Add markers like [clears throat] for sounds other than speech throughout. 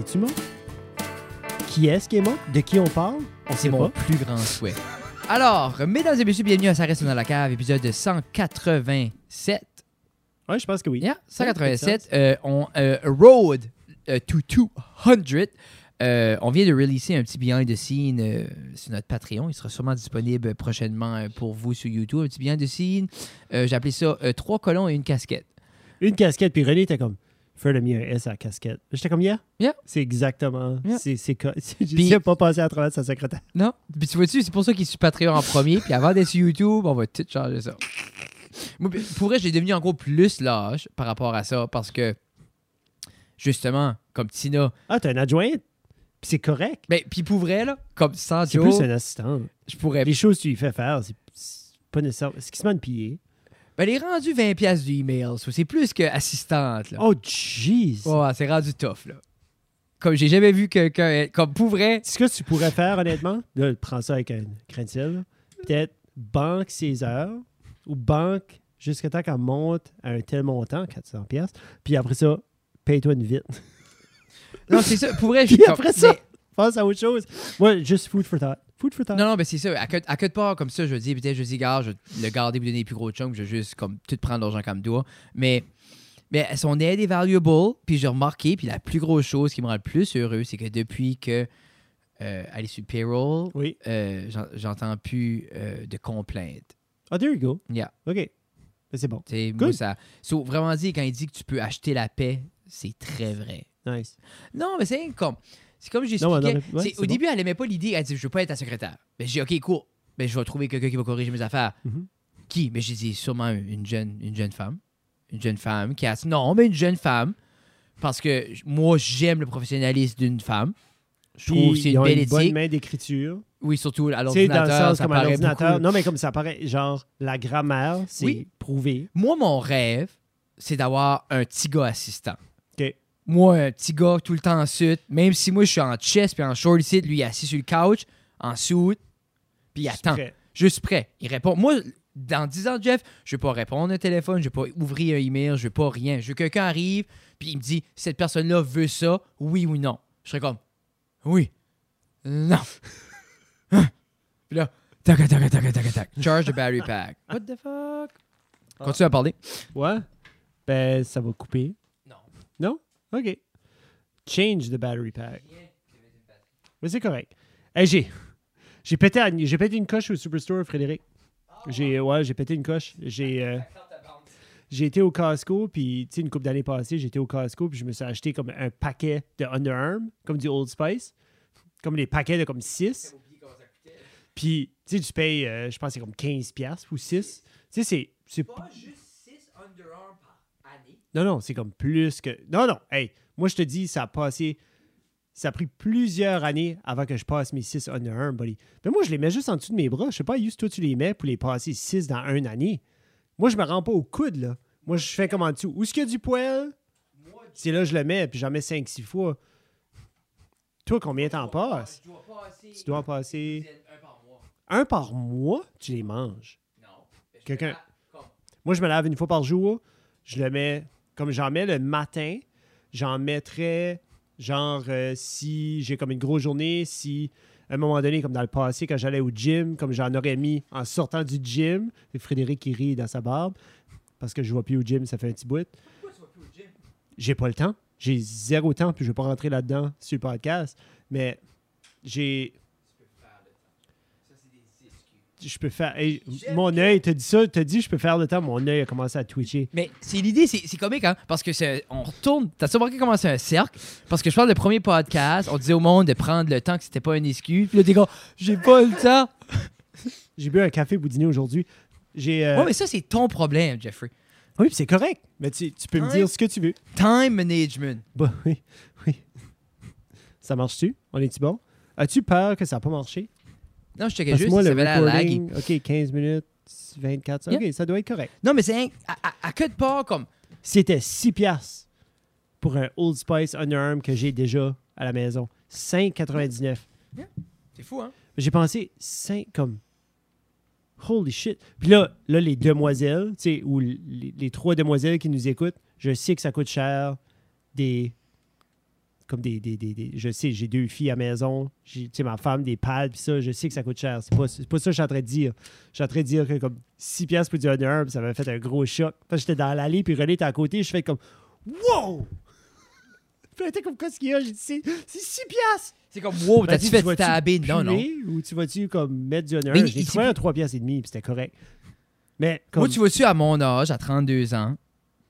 es-tu mort? Qui est-ce qui est mort? De qui on parle? On C'est sait mon pas. plus grand souhait. Alors, mesdames et messieurs, bienvenue à Ça reste dans la cave, épisode 187. Ouais, je pense que oui. Yeah, Ça fait 187. Euh, on euh, Road euh, to 200. Euh, on vient de releaser un petit behind the scene euh, sur notre Patreon. Il sera sûrement disponible prochainement euh, pour vous sur YouTube. Un petit behind the scene. J'ai appelé ça trois colons et une casquette. Une casquette, puis René était comme, fais le mien S à la casquette. J'étais comme, yeah. Yeah. C'est exactement. Yeah. C'est, [laughs] pas passé à travers sa secrétaire. Non? Puis tu vois-tu, c'est pour ça qu'il est sur Patreon en premier. Puis avant d'être sur YouTube, on va tout changer ça. Moi, pour vrai, j'ai devenu encore plus lâche par rapport à ça parce que, justement, comme Tina. Ah, t'as un adjoint? Puis c'est correct. Ben, puis pour vrai, là, comme sans C'est plus un assistant. je pourrais. Les choses que tu lui fais faire, c'est, pas nécessaire. C'est qu'il se met de piller. Ben, elle est rendue 20$ piastres du email. c'est plus que assistante, là. Oh, jeez! Ouais, c'est rendu tough, là. Comme j'ai jamais vu quelqu'un. Comme pour vrai. Ce que tu pourrais faire, honnêtement, là, prends ça avec un là. peut-être banque ses heures ou banque jusqu'à temps qu'elle monte à un tel montant, 400 pièces, puis après ça, paye-toi une vite. Non, c'est ça. Pour vrai, [laughs] Puis j'ai comme- après ça- mais- Pense à autre chose. Moi, juste food for thought. Food for thought. Non, non, ben c'est ça. À que, à que de part, comme ça, je dis, peut-être, je dis, gars, je vais le garder pour donner les plus gros chunks, je vais juste, comme, tout prendre l'argent comme doigt. Mais, mais son aide est valuable, puis j'ai remarqué, puis la plus grosse chose qui me rend le plus heureux, c'est que depuis que euh, elle est sur le payroll, Oui. euh, j'en- j'entends plus euh, de complaintes. Ah, there you go. Yeah. OK. Ben, c'est bon. C'est moi, Good. ça. So, vraiment dit, quand il dit que tu peux acheter la paix, c'est très vrai. Nice. Non, mais c'est comme. C'est comme j'expliquais. ouais, au bon. début, elle aimait pas l'idée. Elle dit Je veux pas être ta secrétaire. Mais j'ai dit Ok, cool. Mais je vais trouver quelqu'un qui va corriger mes affaires. Mhm. Qui? Mais j'ai dit Sûrement une jeune, une jeune femme. Une jeune femme qui a dit Non, mais une jeune femme. Parce que moi, j'aime le professionnalisme d'une femme. Je trouve c'est une belle une bonne main d'écriture. Oui, surtout à sais, dans l'ordinateur. le sens ça comme à l'ordinateur. Non, mais comme ça paraît, genre, la grammaire, c'est Oui. prouvé. Moi, mon rêve, c'est d'avoir un petit gars assistant. Moi, un petit gars tout le temps en suit, même si moi je suis en chest puis en short ici, lui il est assis sur le couch, en suit, puis il attend. Prêt. Juste prêt. Il répond. Moi, dans 10 ans, Jeff, je vais pas répondre au téléphone, je vais pas ouvrir un email, je vais pas rien. Je veux que quelqu'un arrive, puis il me dit cette personne-là veut ça, oui ou non. Je serais comme oui, non. [laughs] Hein? Puis là, tac, tac, tac, tac, tac. Charge the battery pack. [laughs] What the fuck? Continue à parler. Ouais. Ben, ça va couper. Non. Non? OK. Change the battery pack. Mais c'est correct. Hey, j'ai, j'ai, pété, à- j'ai pété une coche au Superstore, Frédéric. J'ai, ouais, j'ai pété une coche. J'ai, euh, j'ai été au Costco, puis, tu sais, une couple d'années passées, j'étais au Costco, puis je me suis acheté comme un paquet de Under Armour, comme du Old Spice. Comme les paquets de comme 6. Puis, tu sais, tu payes, euh, je pense, que c'est comme 15$ piastres ou 6. Tu sais, c'est, c'est Pas juste 6 underarms par année. Non, non, c'est comme plus que. Non, non. Hey, moi, je te dis, ça a passé. Ça a pris plusieurs années avant que je passe mes 6 Under Armour, buddy. Mais moi, je les mets juste en dessous de mes bras. Je sais pas, Yus, toi, tu les mets pour les passer 6 dans une année. Moi, je me rends pas au coude, là. Moi, je fais comme en dessous. Où est-ce qu'il y a du poil? C'est là que je le mets, puis j'en mets 5-6 fois. Toi, combien t'en passes? Je dois passer. Tu dois passer un par mois. un par mois, tu les manges? Non. Quelqu'un- Moi, je me lave une fois par jour. Je le mets, comme j'en mets le matin, j'en mettrais, genre, euh, si j'ai comme une grosse journée, si à un moment donné, comme dans le passé, quand j'allais au gym, comme j'en aurais mis en sortant du gym, et Frédéric qui rit dans sa barbe, parce que je vois plus au gym, ça fait un petit bout. pourquoi tu vas plus au gym? J'ai pas le temps. J'ai zéro temps, puis je vais pas rentrer là-dedans sur le podcast. Mais j'ai. Tu peux faire le temps. Ça, c'est des excuses. Je peux faire. hey, mon que- œil, t'as dit ça, t'as dit je peux faire le temps, mon œil a commencé à twitcher. Mais c'est l'idée, c'est c'est comique, hein? Parce que c'est- on retourne. T'as remarqué comment c'est un cercle? Parce que je parle du premier podcast, on disait au monde de prendre le temps, que c'était pas une excuse. Puis là, t'es comme, j'ai pas le temps. [laughs] J'ai bu un café pour dîner aujourd'hui. J'ai. euh, Ouais, mais ça, c'est ton problème, Jeffrey. Oui, puis c'est correct. Mais tu, tu peux me Ouais. dire ce que tu veux. Time management. Bah oui, oui. Ça marche-tu? On est-tu bon? As-tu peur que ça n'a pas marché? Non, je checkais Parce juste, moi, ça le avait laggy. recording, OK, 15 minutes, 24, ça, OK, ça doit être correct. Non, mais c'est à, à, de part, comme. C'était 6 piastres pour un Old Spice Under Armour que j'ai déjà à la maison. 5,99. C'est fou, hein? J'ai pensé 5 comme... Holy shit. Puis là, là les demoiselles, tu sais, ou les, les trois demoiselles qui nous écoutent, je sais que ça coûte cher des comme des, des, des- des- Je sais, j'ai deux filles à maison. J'ai, tu sais, ma femme, des pads, puis ça, je sais que ça coûte cher. C'est pas, pas ça que je suis en train de dire. Je suis en train de dire que comme 6 piastres pour du Armour, ça m'a fait un gros choc. Parce que j'étais dans l'allée, puis René était à côté, je fais comme Wow! [laughs] Puis était comme, qu'est-ce qu'il y a? J'ai dit, c'est, c'est 6 piastres! C'est comme, wow, Ben, t'as-tu tu fait taber? Non, non. Ou tu vas-tu comme mettre du Armour? J'ai trouvé un 3 piastres et demi, puis c'était correct. Mais comme, Moi, tu vois-tu, à mon âge, à 32 ans,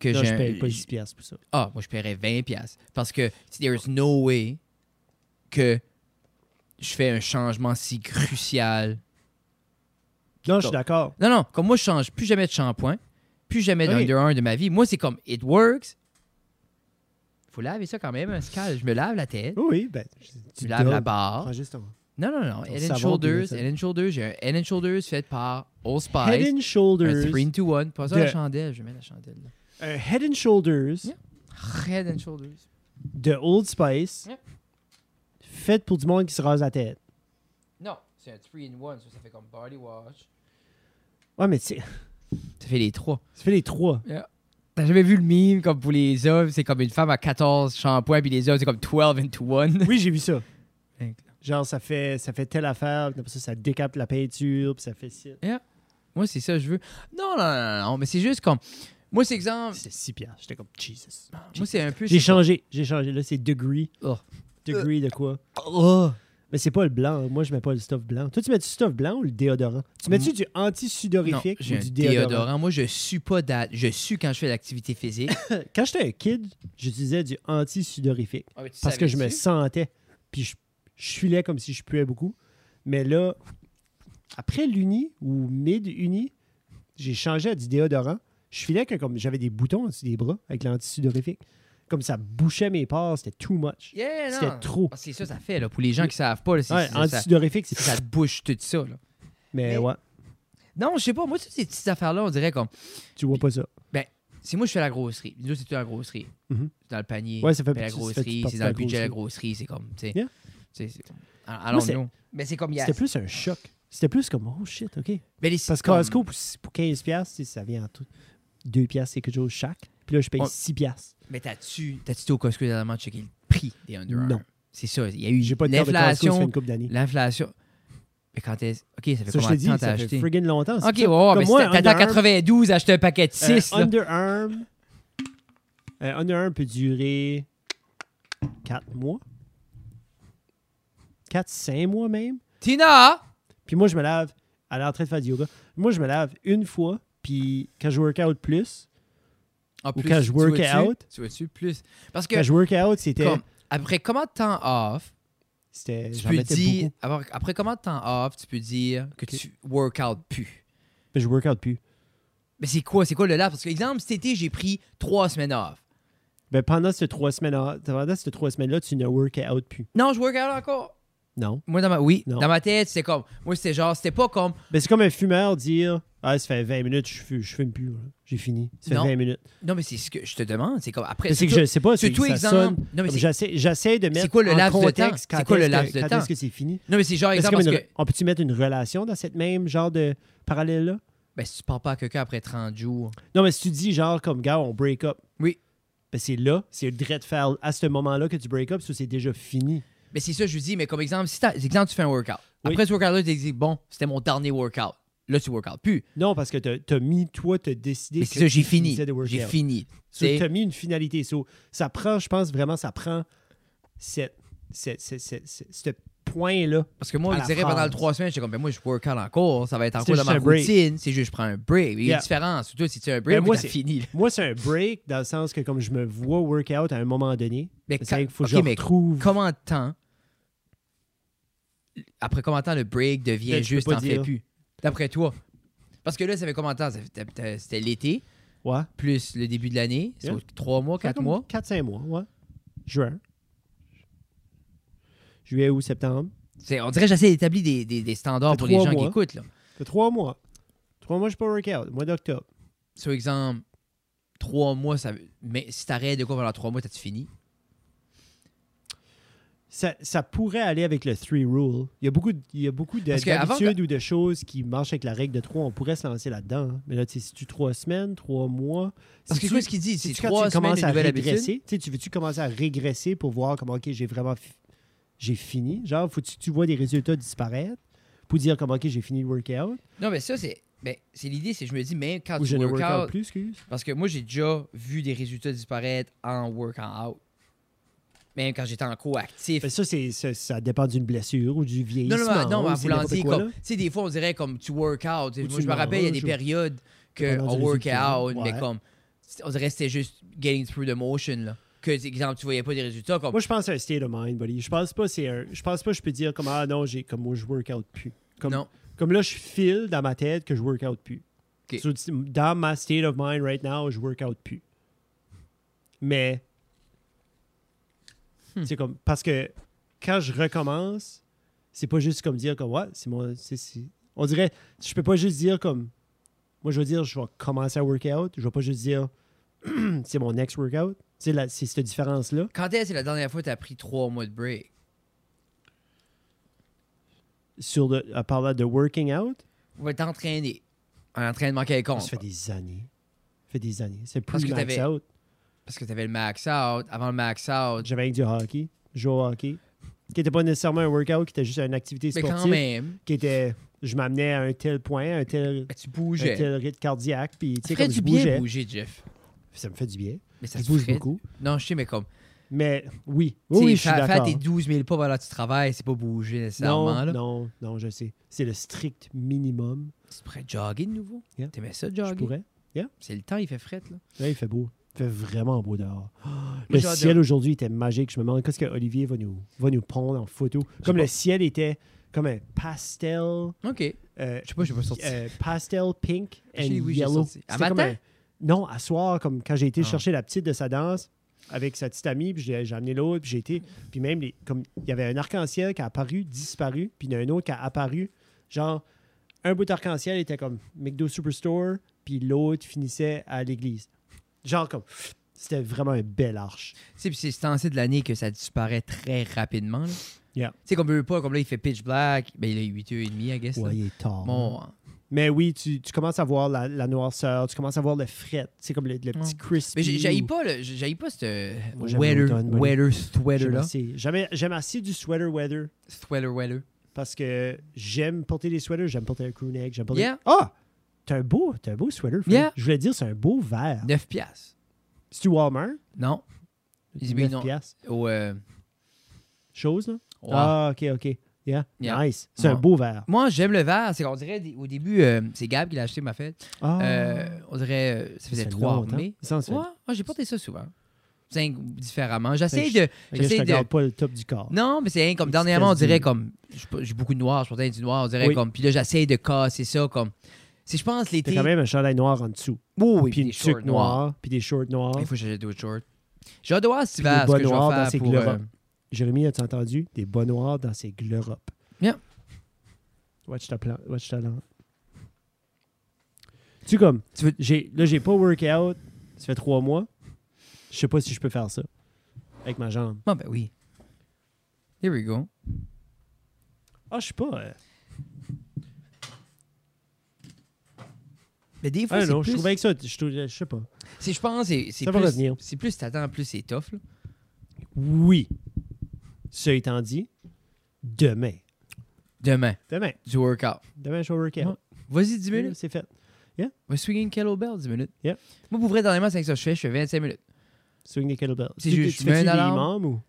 que je un- paye pas 10 piastres pour ça. Ah, moi, je paierais 20 pièces Parce que there's no way que je fais un changement si crucial. Non, je suis d'accord. Non, non, comme moi, je change plus jamais de shampoing, plus jamais Oui. d'Under Armour de ma vie. Moi, c'est comme, it works. Faut laver ça quand même, un scal. Je me lave la tête, Oui, oui, ben, je tu me lave la barre. Non, non, non. Head and Shoulders, Head and Shoulders. J'ai un Head and Shoulders fait par Old Spice. Head and Un Shoulders. 3 to 1. Pas ça de- la chandelle. Je mets la chandelle là. Un Head and Shoulders Yeah. Head and Shoulders. de Old Spice. Yeah. Fait pour du monde qui se rase la tête. Non, c'est un 3 in 1. Ça, ça fait comme body wash. Ouais, mais tu sais, [laughs] Ça fait les trois. ça fait les trois. T'as jamais vu le meme comme pour les hommes, c'est comme une femme à 14 shampoings, puis les hommes, c'est comme 12 into 1. Oui, j'ai vu ça. [laughs] Genre, ça fait, ça fait telle affaire, puis ça, ça décape la peinture, puis ça fait ci. Moi, c'est ça que je veux. Non, non, non, non, mais c'est juste comme. Moi, c'est exemple. C'était 6 piastres. J'étais comme, Jesus. Moi, c'est un peu. J'ai changé. J'ai changé. Là, c'est degree. Oh. Degree de quoi? Oh. Mais c'est pas le blanc. Moi, je mets pas le stuff blanc. Toi, tu mets du stuff blanc ou le déodorant? Tu mets-tu du anti-sudorifique ou du déodorant? déodorant? Moi, je suis pas date. Je suis quand je fais l'activité physique. [laughs] Quand j'étais un kid, j'utilisais du anti-sudorifique. Ah, parce que je me sentais. Puis je, je filais comme si je puais beaucoup. Mais là, après l'uni ou mid-uni, j'ai changé à du déodorant. Je filais que comme j'avais des boutons au-dessus des bras avec l'anti-sudorifique. Comme ça bouchait mes pores, c'était too much. Yeah, C'était trop. Ah, c'est ça, ça fait, là. Pour les gens qui savent pas, là, c'est Ouais, c'est- ça, ça, anti-sudorifique, c'est ça te bouche tout ça, là. Mais Mais- ouais, Non, je sais pas. Moi, toutes ces petites affaires-là, on dirait comme. tu vois pas ça. Si moi, je fais la grosserie. Nous, c'est tout la grosserie. Mhm. Dans le panier. Ouais, ça fait la ça grosserie, c'est dans la le budget de la grosserie. c'est comme, tu sais. Yeah. c'est Allons-nous. Mais c'est comme, il y a- C'était plus un choc. C'était plus comme, oh shit, OK. Mais les Parce que comme- Costco, pour, pour 15$, piastres, tu sais, ça vient en tout. 2$, piastres, c'est quelque chose chaque. Puis là, je paye Ouais. 6$. piastres. Mais t'as-tu, au Costco dernièrement checker le prix des Under? Non. C'est ça. Il y a eu J'ai pas de carte de Costco, ça fait l'inflation. une couple d'années. L'inflation. Mais quand est-ce. Ok, ça fait Ça, combien de temps ça t'as fait acheté? friggin' longtemps. Ok, ça. ouais, Comme mais moi, si t'as Under en Armour- 92, acheté un paquet de Un 6. là. Under Armour. Un Under Armour peut durer 4 mois. 4, 5 mois même. Tina! Puis moi, je me lave. Elle est en train de faire du yoga. Moi, je me lave une fois. Puis quand je work out plus, Ou quand je work out. Tu vois-tu plus? Parce que, quand je work out, c'était. après combien de temps off, c'était tu peux dire. Après, après combien de temps off, tu peux dire que tu work out plus? Puis je work out plus. Mais c'est quoi? C'est quoi le laps? Parce que, exemple, cet été, j'ai pris trois semaines off. Ben, pendant ces trois semaines pendant ces trois semaines-là, tu ne work out plus. Non, je work out encore. Non. Moi, dans ma, oui, Non. dans ma tête, c'était comme. Moi, c'était genre, c'était pas comme. Ben, c'est comme un fumeur dire Ah, ça fait 20 minutes, je fume, je fume plus. là. J'ai fini. Ça fait Non. 20 minutes. Non, mais c'est ce que je te demande. C'est comme. Après, Mais c'est que je sais pas, c'est ça exemple. sonne. Non, mais comme c'est- J'essaie, j'essaie de mettre quoi le en laps de contexte temps? C'est quoi le est-ce que- laps de quand temps? est-ce que c'est fini? non, mais c'est genre, exemple, comme parce une- que. On peut-tu mettre une relation dans cette même genre de parallèle-là? Ben, si tu parles pas à quelqu'un après 30 jours. Non, mais si tu dis genre comme gars, on break up. Oui. Ben c'est là, c'est le dread faire à ce moment-là que tu break up, ça c'est déjà fini. Mais c'est ça, je vous dis, mais comme exemple, si exemple, tu fais un workout. Oui. Après ce workout-là, tu dis, bon, c'était mon dernier workout. Là, tu workout plus. Non, parce que t'as as mis, toi, t'as décidé Mais que c'est ça, j'ai tu fini. de J'ai fini. So, C'est- t'as mis une finalité. So, ça prend, je pense vraiment, ça prend cette, cette, cette, cette- cette- ce point-là. Parce que moi, je dirais pendant les trois semaines, j'étais comme, ben moi, je work out encore. Ça va être C'était encore dans ma routine. C'est juste, je prends un break. Il y a une différence. Toi, si tu as un break, Ben, moi, c'est- fini. là. [laughs] Moi, c'est un break dans le sens que comme je me vois work out à un moment donné, Mais quand- qu'il faut que je retrouve. Comment de temps, après combien de temps le break devient Ben, juste, t'en fais plus? D'après toi. Parce que là, ça fait combien de temps? C'était l'été, Ouais. plus le début de l'année. C'est Yeah. trois mois, quatre mois. 4-5 mois, ouais. Juin. Juillet ou septembre. C'est- On dirait que j'essaie d'établir des, des, des standards pour les trois gens qui écoutent. Là. C'est 3 mois. 3 mois, je suis pas work out. Mois d'octobre. Sur exemple, trois mois, ça, veut- mais si t'arrêtes de quoi pendant trois mois, t'as-tu fini? Ça, ça pourrait aller avec le three rule. Il y a beaucoup, de- il y a beaucoup d'habitudes ou de choses qui marchent avec la règle de trois. On pourrait se lancer là-dedans. hein. Mais là, tu sais, si tu trois semaines, trois mois? Parce si que tu- quoi ce qu'il dit? C'est sais-tu quand trois tu semaines commences à régresser? Tu tu veux-tu commencer à régresser pour voir comment, OK, j'ai vraiment fi- j'ai fini? Genre, faut-tu tu vois des résultats disparaître pour dire comment, OK, j'ai fini le workout? Non, mais ça, c'est. Ben, c'est l'idée, c'est je me dis, même quand Ou tu workout workout. plus, excuse? Parce que moi, j'ai déjà vu des résultats disparaître en workout. Même quand j'étais en co-actif. Ça, c'est, ça, ça dépend d'une blessure ou du Non, vieillissement. non, non, ou en voulant n'importe dire, quoi, comme. là. Tu sais, des fois, on dirait comme tu work out. Ou Moi, je me rappelle, il y a des ou- périodes qu'on work out, mais comme. On dirait que c'était juste getting through the motion, là. Que, exemple, tu voyais pas des résultats. Comme, Moi, je pense c'est un state of mind, buddy. Je pense pas, c'est un- je pense pas je peux dire comme ah non, j'ai comme moi je workout plus. Comme, non. comme là, je file dans ma tête que je workout plus. Ok. So, dans ma state of mind right now, je workout plus. Mais Hmm. c'est comme parce que quand je recommence, c'est pas juste comme dire comme ouais, c'est mon c'est- c'est- on dirait je peux pas juste dire comme moi je veux dire je vais commencer à workout, je vais pas juste dire [clears throat] c'est mon next workout. C'est la c'est cette différence là. Quand est-ce que la dernière fois que tu as pris trois mois de break? sur le, à parler de working out, On va t'entraîner. Un entraînement quelconque. ça fait des années. Ça fait des années. C'est Parce plus que max out. Parce que tu avais le max out. Avant le max out. J'avais avec du hockey. Je jouais au hockey. Qui n'était pas nécessairement un workout, qui était juste une activité Mais sportive. quand même, Qui était. Je m'amenais à un tel point, un tel, ben, tu un bougeais. tel rythme cardiaque. Puis, tu sais, comme du je bien bouger, Jeff. Ça me fait du bien. Mais ça Je bouge ferait- beaucoup. Non, je sais, mais comme. Mais oui. Oui, oui, je suis faire, faire d'accord. tes 12 000 pas pendant que tu travailles, c'est pas bouger nécessairement. Non, là. non, non, je sais. C'est le strict minimum. Tu pourrais jogger de nouveau. Yeah. T'aimais ça, Je jogger? pourrais. C'est le temps, il fait fret, là. Là, il fait beau. Il fait vraiment beau dehors. [gasps] Le ciel de- aujourd'hui était magique. Je me demande qu'est-ce que Olivier va nous, va nous prendre en photo. Comme le ciel était comme un pastel, OK. euh, Je sais pas, j'ai pas sorti. euh, pastel pink and Oui, yellow. À comme matin? un- non, à soir, comme quand j'ai été Ah. chercher la petite de sa danse avec sa petite amie, puis j'ai j'ai amené l'autre, puis j'ai été, puis même les, comme il y avait un arc-en-ciel qui a apparu, disparu, puis il y en a un autre qui a apparu, genre un bout d'arc-en-ciel était comme McDo Superstore, puis l'autre finissait à l'église. Genre comme c'était vraiment un bel arche. Tu sais, c'est ce temps-ci de l'année que ça disparaît très rapidement. là. Yeah. Tu sais, comme veut pas, comme là, il fait pitch black. Ben, il est 8h30, I guess. là. Ouais, il est tard. Bon, Mais oui, tu, tu commences à voir la, la noirceur, tu commences à voir le fret, c'est comme le, le petit crispy. mais j'ai- j'haïs ou- pas, le- pas ce weather, weather J'aime sweater-là. assez, j'aime- assez du sweater weather Sweater, weather. parce que j'aime porter des sweaters, j'aime porter un crewneck, j'aime porter... Yeah. Ah! T'as un beau, un beau sweater. Yeah. Je voulais dire, c'est un beau vert. 9 piastres. C'est-tu Walmart? Non. Ils 9 non. piastres. Au, euh, Chose, là? Ah, OK, OK. Yeah. Yeah. Nice. C'est un beau vert. Moi, j'aime le vert. C'est qu'on dirait, au début, euh, c'est Gab qui l'a acheté, ma fête. Ah. Euh, on dirait, euh, ça faisait trois Ouais, ouais, j'ai porté ça souvent. Cinq différemment. J'essaie de. J'essaie de. pas le top du corps. Non, mais c'est comme dernièrement, on dirait comme. J'ai beaucoup de noir, je portais du noir, on dirait Oui. comme. Puis là, j'essaie de casser ça comme. Si je pense l'été. T'as quand même un chandail noir en dessous. Oh, oui, puis des shorts noirs. noire, puis des shorts noirs. Il faut que j'achète d'autres shorts. J'ai hâte de voir hiver des ce que je noirs vais dans faire pour. euh, Jérémy, as-tu entendu? Des bas noirs dans ses gleuropes. Yeah. Watch ta plan. Watch ta lampe. Tu comme, Tu veux- j'ai, là, j'ai pas workout. Ça fait trois mois. Je sais pas si je peux faire ça. Avec ma jambe. Ah, ben oui. Here we go. Ah, je sais pas. euh, Mais des fois, Ah c'est non, je plus. trouvais que ça, je, je sais pas. c'est- Je pense c'est plus. C'est plus t'attends, plus c'est tough. Là. Oui. Ça étant dit, demain. Demain, Demain. du workout. Demain, je vais workout. Ouais. Vas-y, 10 minutes. C'est fait. Va swing une kettlebell 10 minutes. Yeah. Moi, pour vrai, dernièrement, c'est que ça que je fais. Je fais 25 minutes. Swing des kettlebells. C'est Tu- juste, tu je fais-tu un des ou?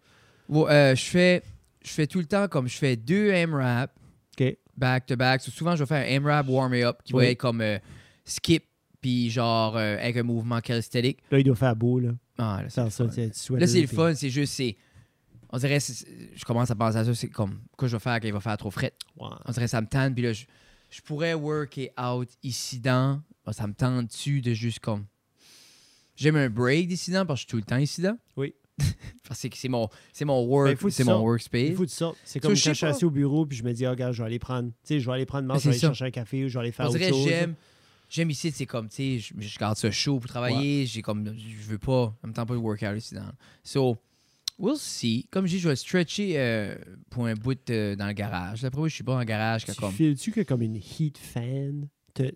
Bon, euh, je fais je fais tout le temps comme je fais deux AMRAP OK. back to back. So, souvent, je vais faire un AMRAP warm up qui Oui. va être comme euh, skip puis genre euh, avec un mouvement calisthenique. Là, il doit faire beau, là. Ah, là, c'est le ça, fun. tu Là, c'est le puis- fun. C'est juste, c'est. On dirait, je commence à penser à ça. C'est comme, quoi je vais faire quand il va faire trop fret. Ouais. On dirait, ça me tente. Puis là, je, je pourrais work it out ici dans. Ah, Ça me tente dessus de juste comme. J'aime un break d'ici dans parce que je suis tout le temps ici dans? Oui. [laughs] parce que c'est mon, c'est mon Ben, work, que c'est mon workspace. Il faut. C'est comme quand je suis assis au bureau puis je me dis, oh, regarde, je vais aller prendre, tu sais, je vais aller prendre Mais marche, je vais aller ça. chercher un café ou je vais aller faire On autre dirait, chose. j'aime. J'aime ici, c'est comme, tu sais, je, je garde ça chaud pour travailler. J'ai comme, je veux pas, en même temps pas de workout ici dans. So, We'll see. Comme je dis, je vais stretcher euh, pour un bout euh, dans le garage. D'après moi, je suis pas dans le garage. que Tu comme... files-tu que comme une heat fan te,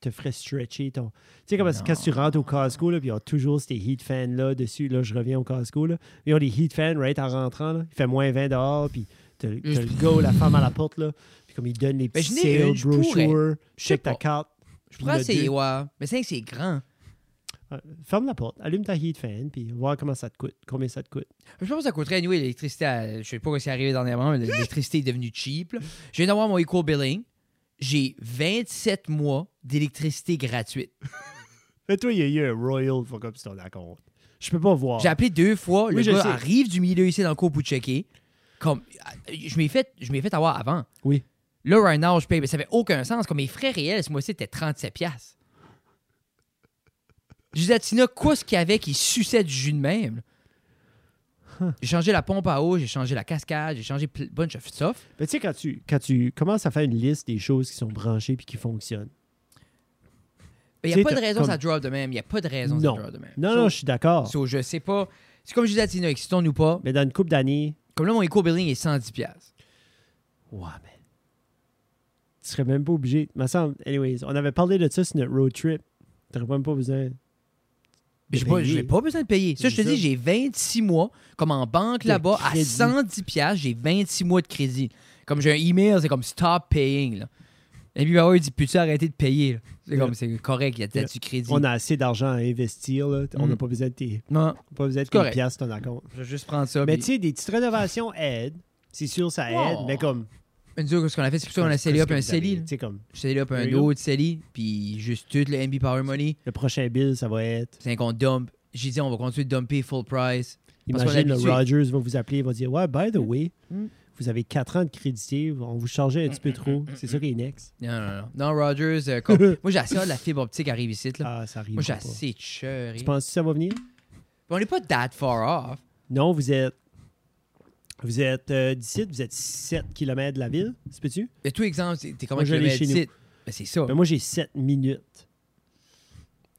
te ferait stretcher ton. Tu sais, comme quand tu rentres au Costco, là, puis ils ont toujours ces heat fans-là dessus. Là, je reviens au Costco, là. Ils ont des heat fans, right, en rentrant, là. Il fait moins 20 dehors, puis t'as le ou la femme à la porte, là. Puis comme ils donnent les petits sales brochures, check ta carte. Je pourrais essayer, ouais. Mais c'est vrai que c'est grand. Ferme la porte, allume ta heat fan, puis voir comment ça te coûte, combien ça te coûte. Je pense que ça coûterait, anyway, l'électricité. à- Je sais pas quoi c'est arrivé dernièrement, mais l'électricité est devenue cheap. là. Je viens d'avoir mon equal billing. J'ai 27 mois d'électricité gratuite. [laughs] Mais toi, il y a eu un Royal fuck up si t'en as compte. Je peux pas voir. J'ai appelé deux fois. Le je gars sais. arrive du milieu ici dans le cours pour checker. Comme, je m'ai fait, je m'ai fait avoir avant. Oui. Là, right now, je paye. Mais ça fait aucun sens. Comme mes frais réels, ce mois-ci, c'était 37$. piastres. Je disais à Tina, quoi ce qu'il y avait qui suçait du jus de même? J'ai changé la pompe à eau, j'ai changé la cascade, j'ai changé bunch of stuff. Mais tu sais, quand tu, quand tu commences à faire une liste des choses qui sont branchées puis qui fonctionnent. Il n'y a pas de raison comme- ça drop de même. Il n'y a pas de raison Non. ça drop de même. Non, So- non, je suis d'accord. so, je sais pas. C'est comme je disais à Tina, excitons-nous pas. Mais dans une couple d'années, Comme là, mon eco billing est 110$. piastres. ouais, mais. Tu serais même pas obligé. Me semble. Anyways, on avait parlé de ça sur notre road trip. T'aurais même pas besoin. J'ai de pas, payer. j'ai pas besoin de payer. Ça, je te dis, j'ai 26 mois, comme en banque là-bas, à crédit. 110$, piastres, j'ai 26 mois de crédit. Comme j'ai un email, c'est comme stop paying. Là. Et puis, il dit, peux-tu arrêter de payer? C'est comme, c'est correct, il y a peut-être Yeah. du crédit. On a assez d'argent à investir. Là. On n'a Mm. pas besoin de tes. Non, Pas besoin de tes piastres, ton compte. je vais juste prendre ça. Mais puis- tu sais, des petites rénovations aident. C'est sûr, ça aide. Oh. Mais comme. Nous ce qu'on a fait, c'est plutôt qu'on a scellé up un CELI. là. Tu sais, comme. Scellé up un autre CELI, puis juste tout le MB Power Money. Le prochain bill, ça va être. C'est qu'on dump. J'ai dit, on va continuer de dumper full price. Imagine, le. Rogers va vous appeler, il va dire Ouais, by the way, Mm. vous avez 4 ans de crédité, on vous chargeait un petit peu Mm, trop. C'est ça qui est next. Non, non, non. Non, Rogers, euh, [laughs] moi, j'ai assez hâte la fibre optique arrive ici. Là. Ah, ça arrive. moi, j'ai assez de. Tu penses que ça va venir? On n'est pas that far off. Non, vous êtes. Vous êtes euh, d'ici, vous êtes 7 km de la ville, c'est peux-tu? Mais tout exemple, t'es comment je chez nous. Ben, c'est ça. Ben, moi, j'ai 7 minutes.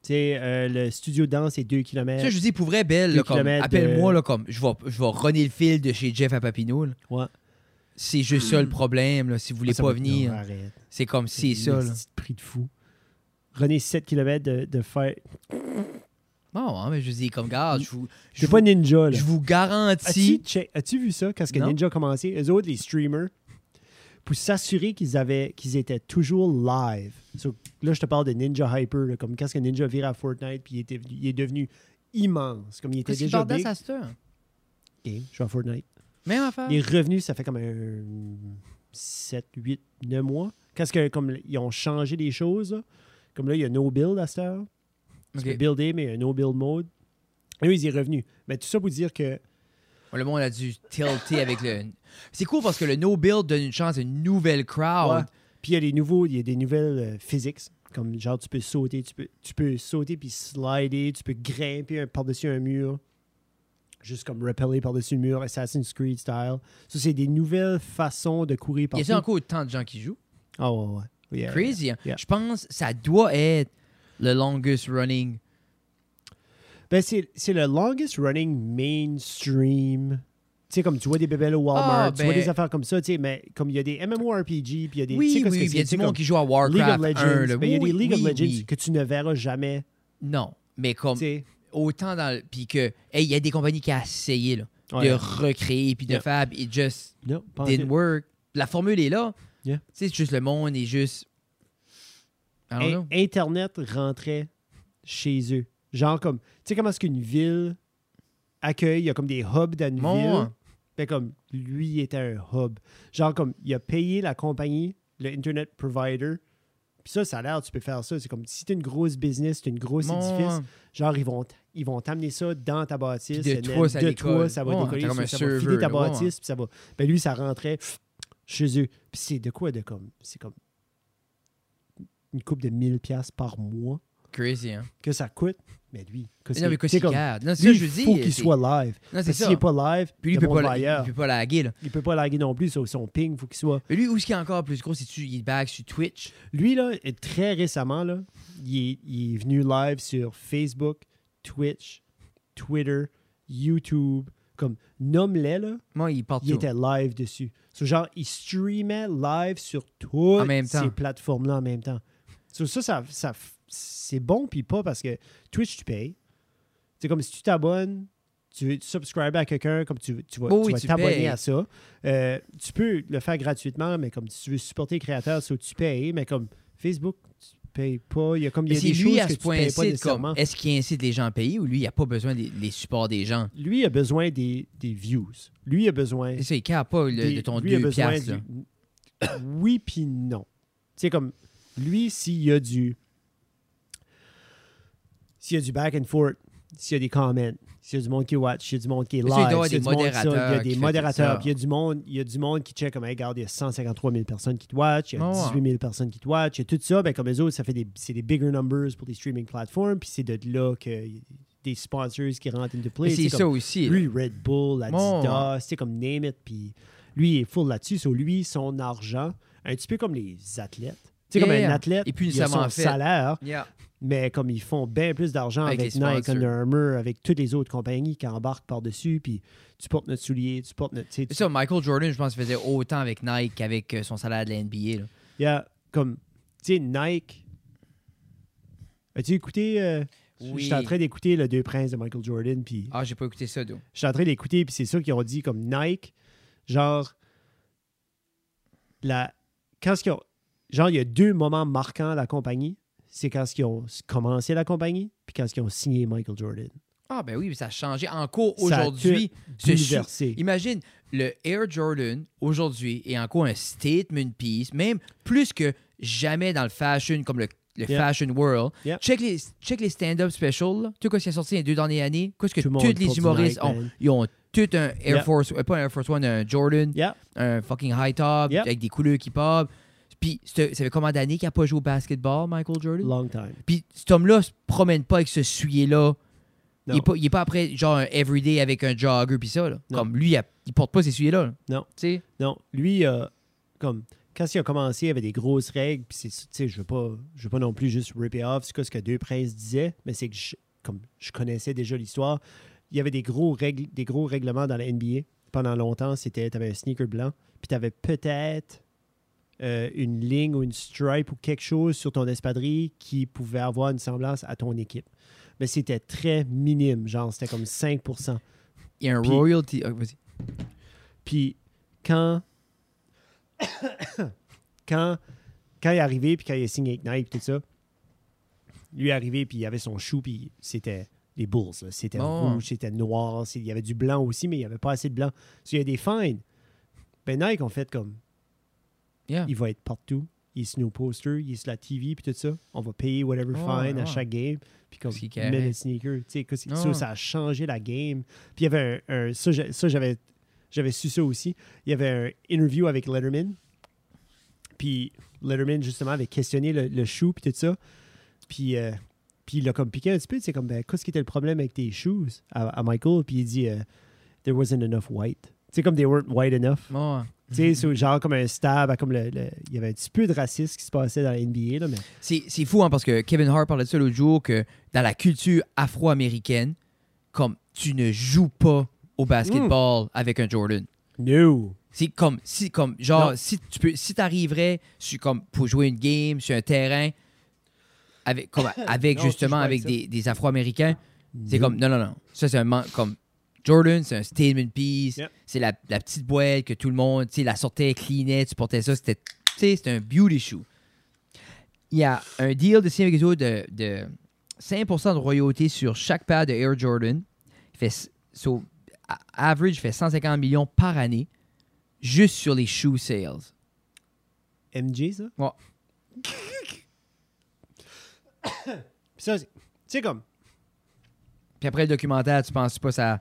Tu sais, euh, le studio de danse, c'est 2 km. Ça, je vous dis, pour vrai, Belle, appelle-moi, de- comme, je vais, je vais runner le fil de chez Jeff à Papineau. là. Ouais. C'est juste ça le problème, là, si vous voulez Ah, pas venir. C'est comme, c'est ça. C'est prix de fou. René 7 km de, de faire. Non, hein, mais je dis, comme, gars, je vous, je C'est pas Ninja, là. je vous garantis. as-tu vu ça quand ce que Non. Ninja a commencé? Eux autres, les streamers, pour s'assurer qu'ils avaient qu'ils étaient toujours live. So, là, je te parle de Ninja Hyper, là, comme quand ce que Ninja vire à Fortnite, puis il, était, il est devenu immense. Comme il était déjà big. heure? Ok, je joue à Fortnite. Même affaire? Les revenus, ça fait comme un 7, 8, 9 mois. Quand ce que, comme ils ont changé des choses, là, comme là, il y a no build à cette heure. Tu Ok. peux builder, mais il y a un no build mode. Et oui, il est revenu. Mais tout ça pour dire que Le monde a dû tilter avec le. C'est cool parce que le no build donne une chance à une nouvelle crowd. Ouais. Puis il y a des nouveaux, il y a des nouvelles euh, physics. Comme genre, tu peux sauter, tu peux, tu peux sauter puis slider, tu peux grimper par-dessus un mur. Juste comme repeller par-dessus le mur, Assassin's Creed style. Ça, c'est des nouvelles façons de courir Il y a encore autant de gens qui jouent? Ah ouais, ouais. Yeah, Crazy. hein? yeah. Je pense que ça doit être le longest running. Ben, c'est le longest running mainstream. Tu sais, comme tu vois des bébés au Walmart, Ah, tu vois ben- des affaires comme ça, tu sais, mais comme il y a des MMORPG, puis il y a des. Oui, oui, il y a du monde qui joue à League Warcraft of 1. Legends. ben, il y a des Oui, League of oui, Legends oui. que tu ne verras jamais. Non, mais comme Tu sais. autant dans le. Puis que. Hey, il y a des compagnies qui ont essayé là, Ouais. de recréer puis de Yeah. faire. It just en didn't work. La formule est là. Yeah. Tu sais, c'est juste le monde est juste. In-. Internet rentrait chez eux. Genre comme, tu sais comment est-ce qu'une ville accueille, il y a comme des hubs dans une Bon, ville. Ben comme, lui il était un hub. Genre comme, il a payé la compagnie, le Internet provider. Puis ça, ça a l'air, tu peux faire ça. C'est comme, si t'es une grosse business, t'es une grosse Bon, édifice, genre, ils vont, ils vont t'amener ça dans ta bâtisse. Puis de toi, ça de décolle. toi, ça va Ouais, décoller. comme ça, va filer ta bâtisse, puis ça va... Ben lui, ça rentrait chez eux. Puis c'est de quoi de comme... C'est comme une coupe de 1000 pièces par mois Crazy, hein. que ça coûte. Mais lui, que Non, mais c'est quoi, c'est c'est comme... garde. Non, Lui, je dis. faut qu'il soit live. Non, c'est s'il n'est pas live, Puis lui, il peut, pas, la- il peut pas laguer, là. Il peut pas laguer non plus. Son, son ping, il faut qu'il soit... Mais lui, où est-ce qu'il est encore plus gros, c'est tu il bag sur Twitch? Lui, là, très récemment, là, il est, il est venu live sur Facebook, Twitch, Twitter, YouTube, Comme, nomme-les, là, Moi, il il était live dessus. So, genre, il streamait live sur toutes ces plateformes-là en même temps. So, ça, ça, ça- c'est bon, puis pas parce que Twitch, tu payes. C'est comme si tu t'abonnes, tu veux subscriber à quelqu'un, comme tu, tu vas Oh tu tu t'abonner à ça. Euh, tu peux le faire gratuitement, mais comme si tu veux supporter les créateurs, so, tu payes. Mais comme Facebook, tu payes pas. Il y a comme il y Mais a c'est des lui choses à que ce tu point payes pas nécessairement. est-ce qu'il incite les gens à payer ou lui, il n'a pas besoin des les supports des gens? Lui a besoin des, des views. Lui a besoin C'est ça, il ne pas le- des- de ton lui a 2 besoin piastres. du- [coughs] Oui, puis non. Tu sais, comme lui, s'il y a du. S'il y a du back and forth, s'il y a des comments, s'il y a du monde qui watch, s'il y a du monde qui est live, s'il y a des ça, il y modérateurs a des modérateurs, il y a du monde, il y a du monde qui check comme, hey, regarde, il y a 153 000 personnes qui te watch, il y a Ah ouais. 18 000 personnes qui te watch, il y a tout ça, ben comme les autres, ça fait des, c'est des bigger numbers pour des streaming platforms, puis c'est de là que des sponsors qui rentrent into play. C'est ça aussi. lui, Red Bull. Adidas, c'est comme name it, puis lui, il est full là-dessus. So, lui, son argent, un petit peu comme les athlètes. Sais, comme un athlète, Et puis, il a son fait. salaire, Yeah. mais comme ils font bien plus d'argent Avec Nike. Under Armour, avec toutes les autres compagnies qui embarquent par-dessus, puis tu portes notre soulier, tu portes notre... C'est ça, Michael Jordan, je pense faisait autant avec Nike qu'avec euh, son salaire de la NBA. là. Y a comme, tu sais, Nike... As-tu écouté... euh, Oui. J'étais en train d'écouter le Deux Princes de Michael Jordan, puis... Ah, j'ai pas écouté ça, d'où? Je suis en train d'écouter, puis c'est ça qu'ils ont dit comme Nike, genre, la, quand ils ont, genre, il y a deux moments marquants à la compagnie. C'est quand ils ont commencé la compagnie, puis quand ils ont signé Michael Jordan. Ah, ben oui, mais ça a changé encore Ça a aujourd'hui. ce Bouleversé. Imagine, le Air Jordan, aujourd'hui, est encore un statement piece, même plus que jamais dans le fashion, comme le, le Yeah. fashion world. Yeah. Check les, check les stand-up specials, là. Sais quoi qui est sorti les deux dernières années? Qu'est-ce que Tout tous les humoristes ont? man. Ils ont tout un Air Yeah. Force, pas un Air Force One, un Jordan, un fucking high top, avec des couleurs qui pop. Puis, ça fait combien d'années qu'il n'a pas joué au basketball, Michael Jordan? Long time. Puis, cet homme-là se promène pas avec ce soulier-là. Il Non. est, pas, après, genre, un everyday avec un jogger, puis ça, là. Non. Comme lui, il, porte pas ces souliers-là. là. Non. Tu sais? Non, lui, euh, comme, quand il a commencé, il y avait des grosses règles, puis tu sais, je veux pas, je veux pas non plus juste rip it off, c'est ce que Deux Princes disaient, mais c'est que, je, comme, je connaissais déjà l'histoire, il y avait des gros, règles, des gros règlements dans la NBA. Pendant longtemps, c'était, tu avais un sneaker blanc, puis tu avais peut-être euh, une ligne ou une stripe ou quelque chose sur ton espadrille qui pouvait avoir une semblance à ton équipe. Mais c'était très minime, genre, c'était comme 5% Il y a un Puis- royalty. ah, vas-y. puis quand. [coughs] quand. Quand il est arrivé, puis quand il a signé Nike, tout ça, lui est arrivé, puis il avait son chou, puis c'était les Bulls. là. C'était Bon. rouge, c'était noir. Il y avait du blanc aussi, mais il n'y avait pas assez de blanc. Il y a des fines. Ben Nike ont fait comme. Yeah. Il va être partout. Il est sur nos posters, il est sur la TV, puis tout ça. On va payer whatever fine à chaque game. Puis comme, il met carré. le sneaker. Tu sais, que c'est- Ouais. ça, ça a changé la game. Puis il y avait un. un- ça, j'avais, j'avais su ça aussi. Il y avait un interview avec Letterman. Puis Letterman, justement, avait questionné le, le shoe, puis tout ça. Puis, euh, puis il a comme piqué un petit peu. C'est comme, ben, qu'est-ce qui était le problème avec tes shoes? À, à Michael? Puis il dit, euh, there wasn't enough white. C'est comme they weren't white enough. Tu sais, c'est genre comme un stab, comme le, le- il y avait un petit peu de racisme qui se passait dans la NBA, là, mais C'est c'est fou, hein, parce que Kevin Hart parlait de ça l'autre jour, que dans la culture afro-américaine, comme tu ne joues pas au basketball avec un Jordan. no. C'est comme, si, comme, genre, Non. si tu peux, si t'arriverais comme, pour jouer une game sur un terrain avec, comme, [coughs] avec Non, justement avec des, des Afro-Américains, c'est comme, non, non, non. Ça, c'est un, man- comme, Jordan, c'est un statement piece. Yep. C'est la, la petite boîte que tout le monde, tu sais, la sortait, cleanait, tu portais ça. C'était, tu sais, c'était un beauty shoe. Il y a un deal de de, de 5% de royauté sur chaque paire de Air Jordan. Il fait, so, average, fait 150 millions par année juste sur les shoe sales. MJ, ça? Ouais. [coughs] Ça, c'est- comme, Puis après le documentaire, tu penses pas ça.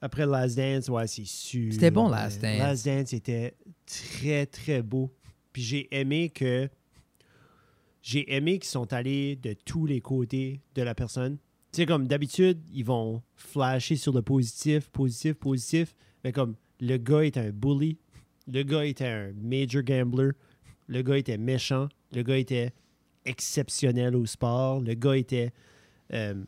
Après Last Dance, ouais, c'est sûr. C'était bon, Last Dance. Last Dance était très, très beau. Puis j'ai aimé que. J'ai aimé qu'ils sont allés de tous les côtés de la personne. Tu sais, comme d'habitude, ils vont flasher sur le positif, positif, positif. Mais comme le gars était un bully, le gars était un major gambler, le gars était méchant, le gars était exceptionnel au sport, le gars était euh,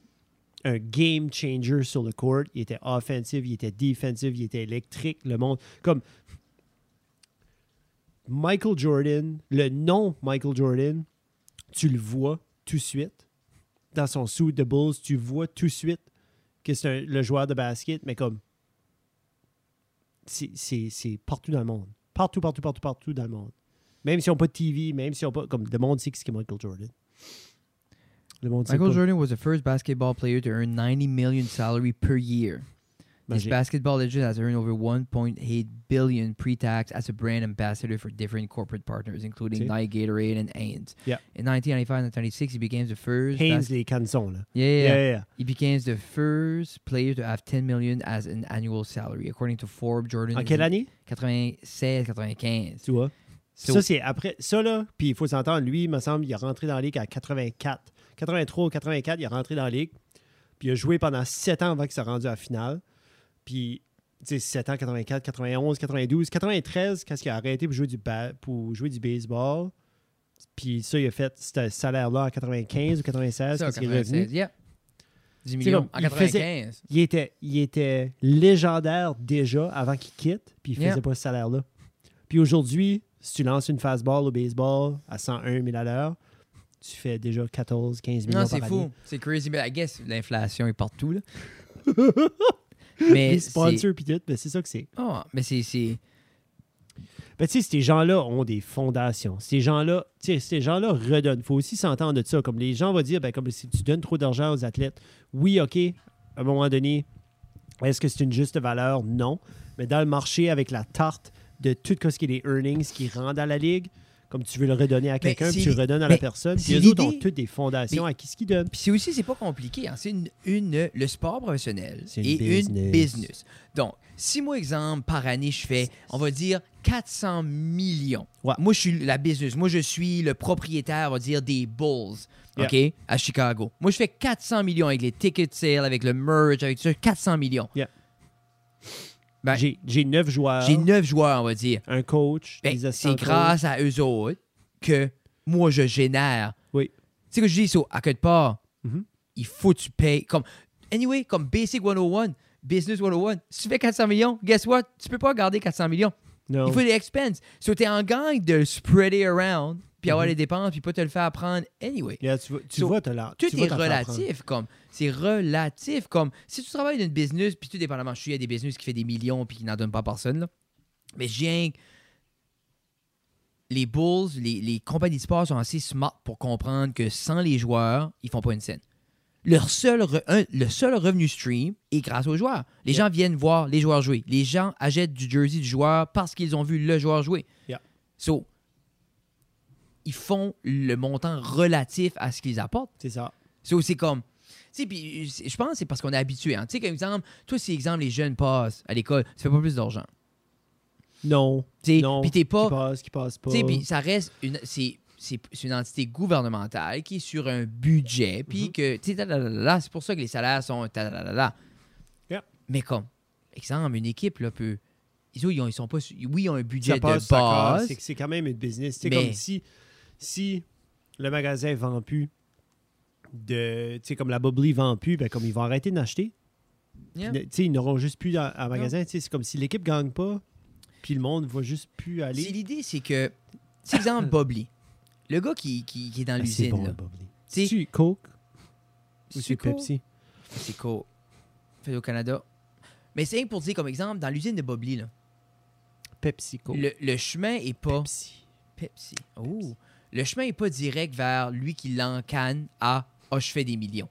un game changer sur le court. Il était offensive, il était defensive, il était électrique. Le monde. Comme Michael Jordan, le nom Michael Jordan, tu le vois tout de suite. Dans son suit de Bulls, tu vois tout de suite que c'est le joueur de basket, mais comme. C'est c'est- c'est partout dans le monde. Partout, partout, partout, partout dans le monde. Même s'ils n'ont pas de TV, même s'ils n'ont pas. Comme le monde sait ce qu'est Michael Jordan. Le monde Michael pas. Jordan was the first basketball player to earn 90 million salary per year. His Magic. basketball legend has earned over 1.8 billion pre-tax as a brand ambassador for different corporate partners, including See? Nike, Gatorade, and Hanes. Yeah. In 1995 and 96, he became the first. Haynes, bas- les yeah, yeah, Yeah, yeah. He became the first player to have 10 million as an annual salary, according to Forbes. Jordan. En quelle année? 96, 95. Tu vois? So- ça, c'est après. Ça, là, puis il faut s'entendre, lui, il me semble, il est rentré dans la ligue à 84. 83 ou 84, il est rentré dans la ligue. Puis il a joué pendant 7 ans avant qu'il soit rendu à la finale. Puis, tu sais, 7 ans, 84, 91, 92, 93, quand il a arrêté pour jouer du, pour jouer du baseball. Puis ça, il a fait ce salaire-là en 95 ou 96, Ça, quand il est revenu. 96, yeah. 10 C'est millions comme, en il faisait- 95. Il était, il était légendaire déjà avant qu'il quitte, puis il Yeah. faisait pas ce salaire-là. Puis aujourd'hui, si tu lances une fastball au baseball à 101 000 à l'heure, tu fais déjà 14, 15 millions Non, c'est fou. C'est crazy. Mais I guess l'inflation est partout. Là. [laughs] mais Les c'est- sponsors, puis tout, ben, c'est ça que c'est. Oh, mais c'est. Ben, tu sais, ces gens-là ont des fondations. Ces gens-là, ces gens-là redonnent. Il faut aussi s'entendre de ça. Comme les gens vont dire, ben, comme si tu donnes trop d'argent aux athlètes, oui, OK, à un moment donné, est-ce que c'est une juste valeur? Non. Mais dans le marché, avec la tarte de tout ce qui est les earnings qui rendent à la ligue, comme tu veux le redonner à quelqu'un, puis tu le redonnes à la personne. c'est Puis les autres ont toutes des fondations mais- à qui ce qu'ils donnent. Puis c'est aussi, c'est pas compliqué. hein. C'est une, une- le sport professionnel une et une business. Donc, si moi, exemple, par année, je fais, on va dire, 400 millions. Ouais. Moi, je suis la business. Moi, je suis le propriétaire, on va dire, des Bulls. Yeah. OK? À Chicago. Moi, je fais 400 millions avec les tickets sales, avec le merch, avec tout ça. 400 millions. Yeah. Ben, J'ai neuf joueurs, J'ai neuf joueurs, on va dire. un coach, Ben, des assistants c'est grâce à eux autres que moi, je génère. Oui. Tu sais que je dis, so, à quelque part, Mhm. il faut que tu payes. Comme, anyway, comme Basic 101, Business 101, si tu fais 400 millions, guess what? Tu peux pas garder 400 millions. Non. Il faut des expenses. So, t'es en gang de spreader around, puis avoir Mhm. les dépenses, puis pas te le faire apprendre anyway. Yeah, tu vois, tu So, vois, Tout tu est relatif, comme. C'est relatif, comme. Si tu travailles dans une business, puis tout dépendamment, je suis, il y a des business qui fait des millions, puis qui n'en donnent pas à personne, là. Mais que Les Bulls, les, les compagnies de sport sont assez smart pour comprendre que sans les joueurs, ils font pas une scène. Leur seul re- un- le seul revenu stream est grâce aux joueurs. Les Yeah. gens viennent voir les joueurs jouer. Les gens achètent du jersey du joueur parce qu'ils ont vu le joueur jouer. Yeah. So, ils font le montant relatif à ce qu'ils apportent. C'est ça. So, c'est comme. Tu sais, puis c'est- je pense que c'est parce qu'on est habitué. Hein. Tu sais, comme exemple, toi, si exemple, les jeunes passent à l'école, tu fais pas plus d'argent. Non. Tu sais, puis t'es pas. Qui passe, qui passe pas. Tu sais, puis ça reste une. C'est, c'est, c'est une entité gouvernementale qui est sur un budget, puis Mhm. que. Tu sais, c'est pour ça que les salaires sont. Yeah. Mais comme, exemple, une équipe, là, peut. Ils, ils, ont- ils sont pas. Oui, ils ont un budget ça passe, de base. C'est que c'est quand même une business. C'est Mais- comme si, si le magasin vend plus de. Tu sais, comme la Bubbly vend plus, ben comme ils vont arrêter d'acheter. Yeah. Tu sais, ils n'auront juste plus à, à magasin. Tu sais, C'est comme si l'équipe gagne pas, puis le monde va juste plus C'est aller. l'idée, c'est que. C'est exemple, Lee. Le gars qui, qui, qui est dans Ah, c'est l'usine, bon, là. Bubbly. Tu sais, C'est Coke? Ou c'est? Pepsi? C'est cool. Fait au Canada. Mais c'est pour dire, comme exemple, dans l'usine de Lee, là, Pepsi Coke. le, le chemin est pas. Pepsi. Pepsi. Oh. Le chemin est pas direct vers lui qui l'encane à Ah, je fais des millions.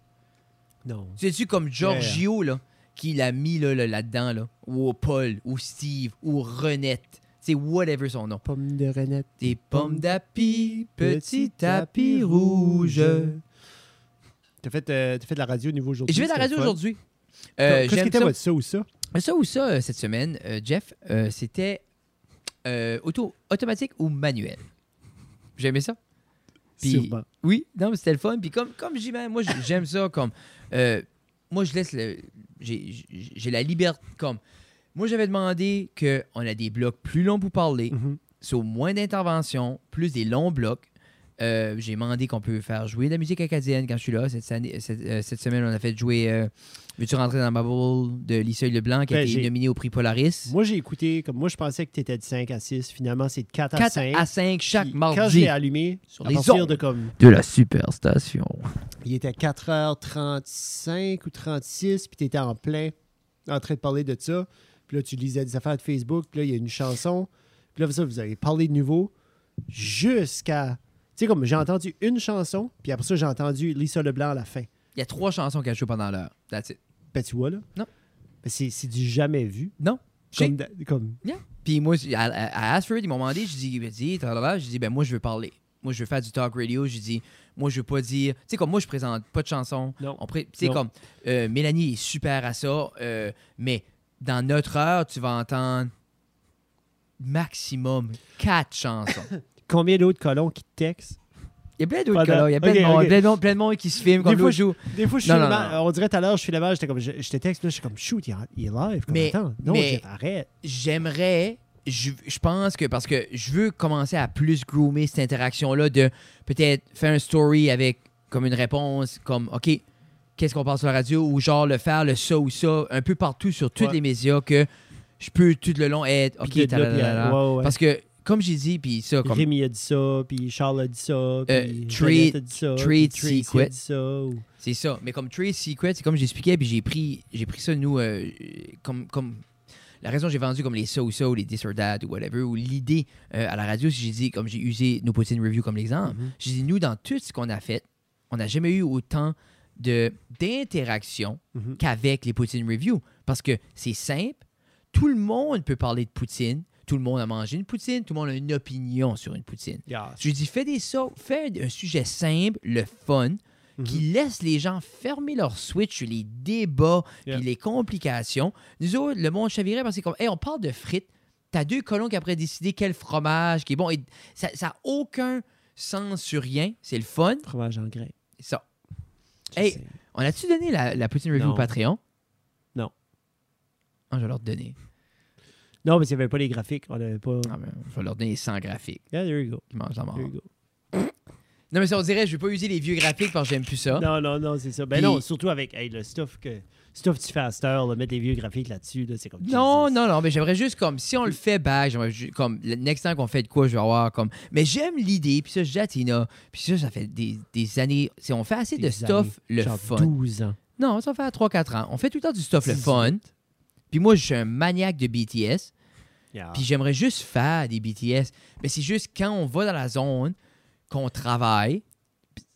Non. C'est-tu comme Giorgio, là, qui l'a mis là, là, là-dedans, là, ou Paul, ou Steve, ou Renette. C'est whatever son nom. Pomme de renette. Des pommes d'api, petit tapis rouge. T'as fait, euh, fait de la radio au niveau aujourd'hui. Je vais à la radio aujourd'hui. Euh, Qu'est-ce j'aime que t'as ça. votre ça ou ça? Ça ou ça, euh, cette semaine, euh, Jeff, euh, c'était euh, auto automatique ou manuel? J'aimais ça. Puis-. Oui, non, mais c'était le fun. Puis comme, comme dis, man, moi, j'ai- j'aime ça. Comme, euh, moi, je laisse le. J'ai la liberté. Comme, moi, j'avais demandé qu'on a des blocs plus longs pour parler, Mhm. sur moins d'interventions, plus des longs blocs. Euh, j'ai demandé qu'on peut faire jouer de la musique acadienne quand je suis là. Cette, année- cette, euh, cette semaine, on a fait jouer euh, Veux-tu rentrer dans ma bubble de Lisa Leblanc qui a Ben, été j'ai- nominé au prix Polaris? Moi, j'ai écouté, comme moi, je pensais que tu étais de 5 à 6. Finalement, c'est de 4 à 4 5. à 5 chaque Puis Quand mardi l'ai allumé, sur à les partir de comme. de la superstation. Il était 4h35 ou 36, puis tu étais en plein en train de parler de ça. Puis là, tu lisais des affaires de Facebook, puis là, il y a une chanson. Puis là, vous avez parlé de nouveau jusqu'à. Tu sais, comme j'ai entendu une chanson, puis après ça, j'ai entendu Lisa Leblanc à la fin. Il y a trois chansons qu'elle joue pendant l'heure. That's it. Ben, tu vois, là? Non. Ben, c'est du jamais vu. Non. Comme. comme Puis moi, à, à, ils m'ont demandé, je dis, tralala, je dis, ben moi, je veux parler. Moi, je veux faire du talk radio. Je dis, moi, je veux pas dire. Tu sais, comme moi, je présente pas de chansons. Non. Tu sais, comme euh, Mélanie est super à ça, euh, mais dans notre heure, tu vas entendre maximum quatre chansons. [laughs] combien d'autres colons qui te textent? Il y a plein d'autres là. Il y a plein, de monde, ok. plein, de monde, plein de monde qui se filment comme Des fois, l'autre jour. Des fois, je suis non, non, On dirait tout à l'heure, je suis mal, j'étais comme, je, je te texte, là, je suis comme, shoot, il, est- il est live. Comme, Mais- attends, non, mais- arrête. j'aimerais, je, je pense que parce que je veux commencer à plus groomer cette interaction-là de peut-être faire un story avec comme une réponse, comme OK, qu'est-ce qu'on parle sur la radio ou genre le faire, le ça ou ça, un peu partout sur tous Ouais. les médias que je peux tout le long être OK, là, ouais, ouais. parce que comme j'ai dit, puis ça, comme Rémi a dit ça, puis Charles a dit ça, puis Euh, Jeannette Trade- a dit ça, Trade puis Secret. dit ça. ou- C'est ça. Mais comme Trade Secret, c'est comme j'expliquais, puis j'ai pris, j'ai pris ça, nous, euh, comme, comme. La raison j'ai vendu comme les ça ou ça, ou les this or that, ou whatever, ou l'idée euh, à la radio, c'est que j'ai dit, comme j'ai usé nos poutines review comme l'exemple, Mhm. j'ai dit, nous, dans tout ce qu'on a fait, on n'a jamais eu autant de d'interaction Mhm. qu'avec les poutines review. Parce que c'est simple, tout le monde peut parler de poutine, tout le monde a mangé une poutine, tout le monde a une opinion sur une poutine. Yeah. Je lui dis, fais des ça, fais un sujet simple, le fun, Mhm. qui laisse les gens fermer leur switch sur les débats Yeah. puis les complications. Nous autres, le monde chavirait parce que comme, hey, on parle de frites, t'as deux colons qui après décider quel fromage qui est bon. Et ça n'a aucun sens sur rien. C'est le fun. Fromage en grain. C'est ça. Je Hey. sais. On a-tu donné la, la poutine review Non. au Patreon? Non. Ah, je vais leur donner. Non, mais il n'y avait pas les graphiques. On n'avait pas. Ah, ben, je vais leur donner 100 graphiques Yeah, there you go. qui mangent la mort. There you go. Non, mais ça, on dirait, je vais pas user les vieux graphiques parce que j'aime plus ça. Non, non, non, c'est ça. Ben Puis- non, surtout avec hey, le stuff que. Stuff tu fais à cette heure, là, mettre des vieux graphiques là-dessus, là, c'est comme. Non, non, non, mais j'aimerais juste comme si on le fait back, j'aimerais ju- comme le next time qu'on fait de quoi, je vais avoir comme. Mais j'aime l'idée, puis ça, je dis à Tina, puis ça, ça fait des, des années. Si on fait assez de stuff, années. le Genre fun. 12 ans. Non, ça fait 3-4 ans. On fait tout le temps du stuff, le 18. fun. Puis moi, je suis un maniaque de BTS, Yeah. puis j'aimerais juste faire des BTS. Mais c'est juste quand on va dans la zone, qu'on travaille.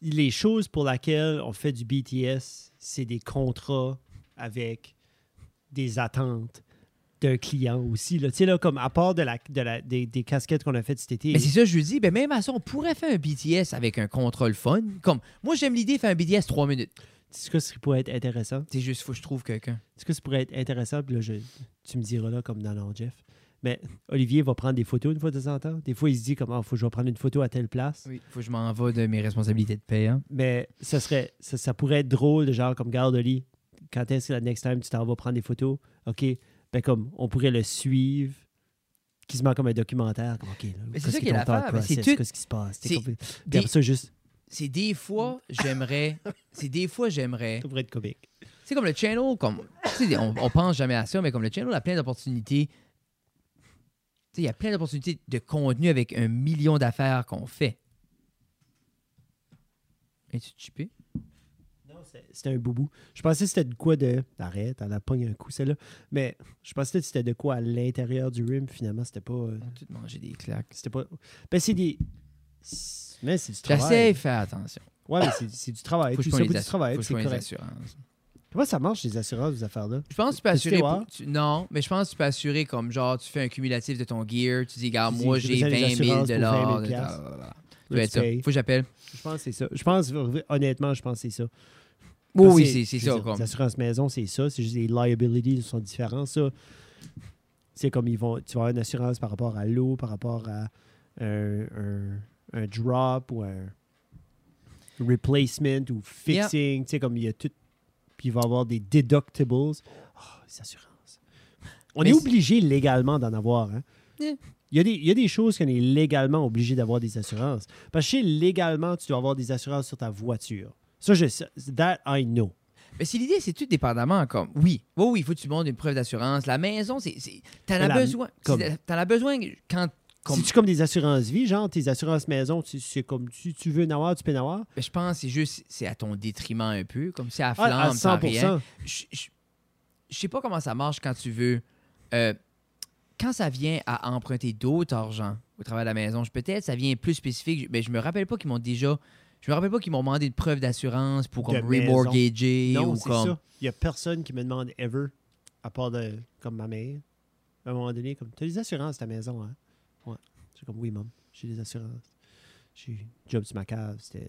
les choses pour lesquelles on fait du BTS, c'est des contrats avec des attentes d'un client aussi. Là. Tu sais, là, comme à part de la, de la, des, des casquettes qu'on a faites cet été. Mais c'est ça, je lui dis, ben même à ça, on pourrait faire un BTS avec un contrôle fun. Comme, moi, j'aime l'idée de faire un BTS 3 minutes. Tu sais ce que ça pourrait être intéressant? C'est juste, faut que je trouve quelqu'un. Tu sais ce que ça pourrait être intéressant? Puis là, je- tu me diras là, comme dans non, Jeff. Mais Olivier va prendre des photos une fois de temps en temps. Des fois, il se dit comment il faut que je vais prendre une photo à telle place. Oui, faut que je m'en vais de mes responsabilités de paye. hein. Mais ça serait ça, ça pourrait être drôle, de genre comme garde Oli. Quand est-ce que la next time tu t'en vas prendre des photos? OK. Ben comme on pourrait le suivre quasiment comme un documentaire. Comme, OK, c'est qu'est-ce ça qui est mais c'est tout- Qu'est-ce qui se passe? c'est des- ça, juste, C'est des fois, j'aimerais. c'est des fois, j'aimerais. ça pourrait être comique. C'est comme le channel, comme. on, on pense jamais à ça, mais comme le channel a plein d'opportunités. Tu sais, il y a plein d'opportunités de contenu avec un million d'affaires qu'on fait. Es-tu chippé? Non, c'était un boubou. Je pensais que c'était de quoi de. Arrête, elle a pogné un coup, celle-là. Mais je pensais que c'était de quoi à l'intérieur du rim. Finalement, c'était pas. euh, On a tout mangé des claques. C'était pas. Ben, c'est des. Mais c'est du travail. J'essaie attention. Ouais, mais c'est- du travail. Faut que je du travail. C'est correct. Comment ça marche, les assurances, ces affaires-là? Je pense que tu peux assurer. steward? pour- tu- non, mais je pense que tu peux assurer comme genre, tu fais un cumulatif de ton gear, tu dis, regarde, moi j'ai j'ai besoin des 20 000 assurances pour 20 000 dollars. Faut que j'appelle. Je pense que c'est ça. Je pense, honnêtement, je pense que c'est ça. Oui, oui, c'est ça. Les assurances maison, c'est ça. C'est juste les liabilities sont différents. Ça, c'est comme ils vont. Tu vas avoir une assurance par rapport à l'eau, par rapport à un, un- un drop ou un replacement ou fixing. Tu sais, comme il y a tout. Puis il va y avoir des deductibles. Oh, les assurances. On Mais est obligé légalement d'en avoir. Hein? Yeah. Il y, a des, il y a des choses qu'on est légalement obligé d'avoir des assurances. Parce que chez légalement, tu dois avoir des assurances sur ta voiture. Ça, je sais. That I know. Mais si l'idée, c'est tout dépendamment comme. Oui, oui, oui, il faut que tu montres une preuve d'assurance. La maison, c'est. T'en as La- besoin. comme- T'en as besoin quand. Comme, C'est-tu comme des assurances vie, genre tes assurances maison, c'est comme tu, tu veux en avoir, tu peux en avoir? Ben, je pense que c'est juste. C'est à ton détriment un peu. Comme si à Ah, à flamme, t'as 100 rien. Je je- je sais pas comment ça marche quand tu veux. euh, quand ça vient à emprunter d'autres argent au travers de la maison, peut-être ça vient plus spécifique. Mais je me rappelle pas qu'ils m'ont déjà. Je me rappelle pas qu'ils m'ont demandé une preuve d'assurance pour comme remortgager Non, ou c'est comme. ça. Il n'y a personne qui me demande ever, à part de, comme ma mère, à un moment donné, comme, tu as des assurances ta maison, hein? Ouais. C'est comme, oui, maman, j'ai des assurances. J'ai job sur ma cave. C'était,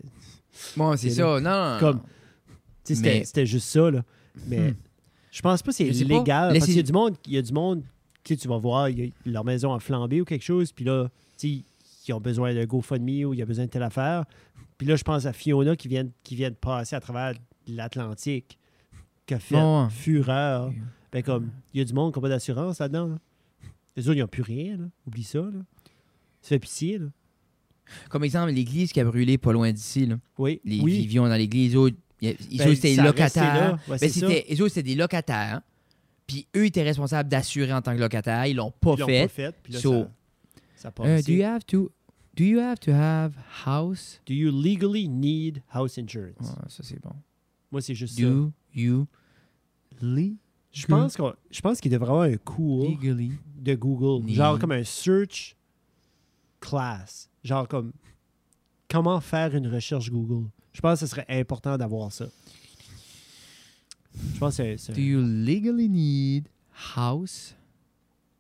Bon, [laughs] c'est ça. Non. Comme- Mais- c'était juste ça, là. Mais Hmm. je pense pas que c'est pas. légal. Parce qu'il y a du monde, il y a du monde, tu vas voir, y a- leur maison a flambé ou quelque chose, puis là, tu sais, ils ont besoin de GoFundMe ou il y a besoin de telle affaire. Puis là, je pense à Fiona qui vient, qui vient de passer à travers l'Atlantique, qui a fait fureur. Ben comme, il y a du monde qui n'a pas d'assurance là-dedans. là. Les autres, ils n'ont plus rien. Là. Oublie ça. Là. Ça fait pitié. Là. Comme exemple, l'église qui a brûlé pas loin d'ici. Là. Oui. Les oui. vivions dans l'église. Les autres, Ben, c'était des resté locataires. Ouais, Ben, c'était, les autres, c'était des locataires. Puis eux étaient responsables d'assurer en tant que locataires. Ils l'ont pas Ils l'ont fait. pas fait. Puis là, So, ça, ça Euh, do you have to do you have to have house? Do you legally need house insurance? Ça c'est bon. Moi, c'est juste ça. Do you le- Je pense, qu'on- je pense qu'il devrait avoir un cours legally de Google. Genre comme un search class. Genre comme comment faire une recherche Google. Je pense que ce serait important d'avoir ça. Je pense que c'est- do you legally need house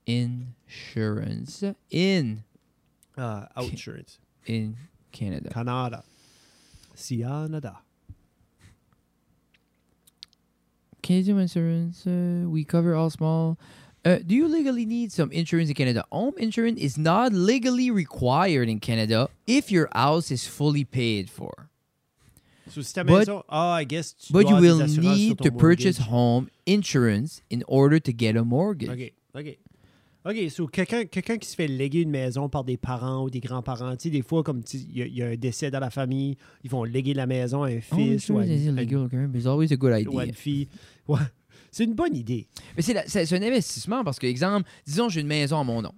insurance in Outsurance. in Canada? Canada. Canada. Canadian insurance, uh, we cover all small. Uh, do you legally need some insurance in Canada? Home insurance is not legally required in Canada if your house is fully paid for. So, si ta But- maison, ah, I guess tu But you will need to purchase mortgage. home insurance in order to get a mortgage. OK, OK. OK, so quelqu'un quelqu'un qui se fait léguer une maison par des parents ou des grands-parents, tu sais, des fois, comme il y, y a un décès dans la famille, ils vont léguer la maison à un Home fils ou à, is une- une- illegal, okay? it's always a good ou à idea. une fille. Ouais. C'est une bonne idée. Mais c'est la- c'est c'est un investissement parce que, exemple, disons, j'ai une maison à mon nom.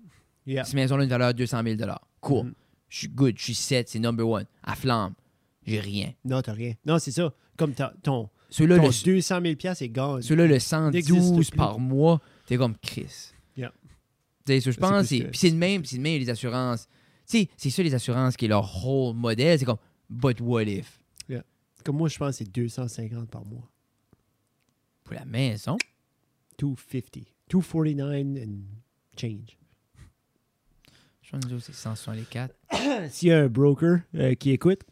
Yeah. Cette maison-là a une valeur de 200 000 Cool. Mhm. Je suis good, je suis set, c'est number one. À flamme, j'ai rien. Non, t'as rien. Non, c'est ça. Comme ton, Celui-là, ton le, 200 000 est gone. celui-là, le N'existe 112 plus. par mois, t'es comme Chris. Yeah. Tu sais, ça, je C'est pense, c'est que- puis c'est le même, c'est le même les assurances. C'est ça les assurances qui est leur whole modèle, c'est comme but what if? Comme moi, je pense que c'est 250 par mois. Pour la maison. 250. 249 and change. Je pense que c'est 164. [coughs] S'il y a un broker euh, qui écoute,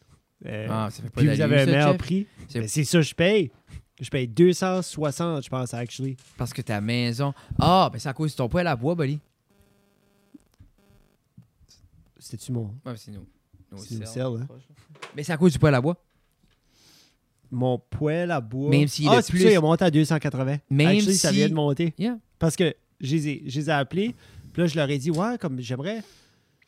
euh, Ah, ça fait pas puis vous avez un meilleur prix, C'est- ben, ça que je paye. Je paye 260, je pense, actually. Parce que ta maison. Ah, ben c'est à cause de ton poêle à bois, buddy. C'était-tu mon, Ouais, c'est nous. Nos C'est selles, selles, hein? Mais c'est à cause du poêle à bois. Mon poêle à bois? Même s'il ah, est plus- ça il a monté à 280. Même actually, ça si- vient de monter. Yeah. Parce que je les ai, je les ai appelés, puis là, je leur ai dit, ouais, comme j'aimerais.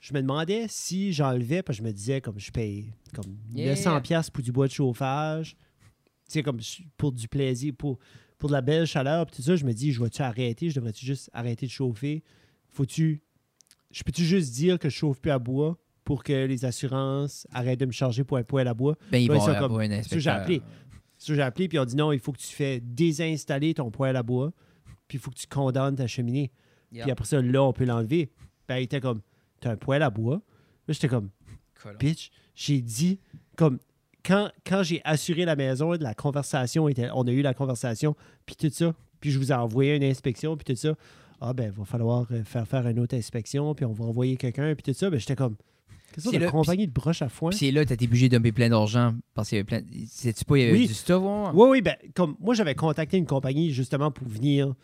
Je me demandais si j'enlevais, parce que je me disais, comme je paye comme Yeah. 900$ piastres pour du bois de chauffage, tu sais, comme pour du plaisir, pour, pour de la belle chaleur, puis tout ça, je me dis, je vais-tu arrêter, je devrais-tu juste arrêter de chauffer? Faut-tu. Je peux-tu juste dire que je chauffe plus à bois? Pour que les assurances arrêtent de me charger pour un poêle à bois? Ben, ils vont avoir comme- un ça, j'ai inspecteur. appelé. J'ai appelé, puis ils ont dit non, il faut que tu fais désinstaller ton poêle à bois, puis il faut que tu condamnes ta cheminée. Puis après ça, là, on peut l'enlever. Ben, il était comme, t'as un poêle à bois? Là, j'étais comme, bitch, j'ai dit, comme, quand, quand j'ai assuré la maison, la conversation était, on a eu la conversation, puis tout ça, puis je vous ai envoyé une inspection, puis tout ça. Ah, ben, il va falloir euh, faire faire une autre inspection, puis on va envoyer quelqu'un, puis tout ça. Ben, j'étais comme, C'est là- compagnie de broche à foin? Puis c'est là, t'as été obligé de plein d'argent parce qu'il y avait plein. Sais-tu pas, il y avait Oui. du stuff? Oui, oui, ben, comme moi, j'avais contacté une compagnie justement pour venir.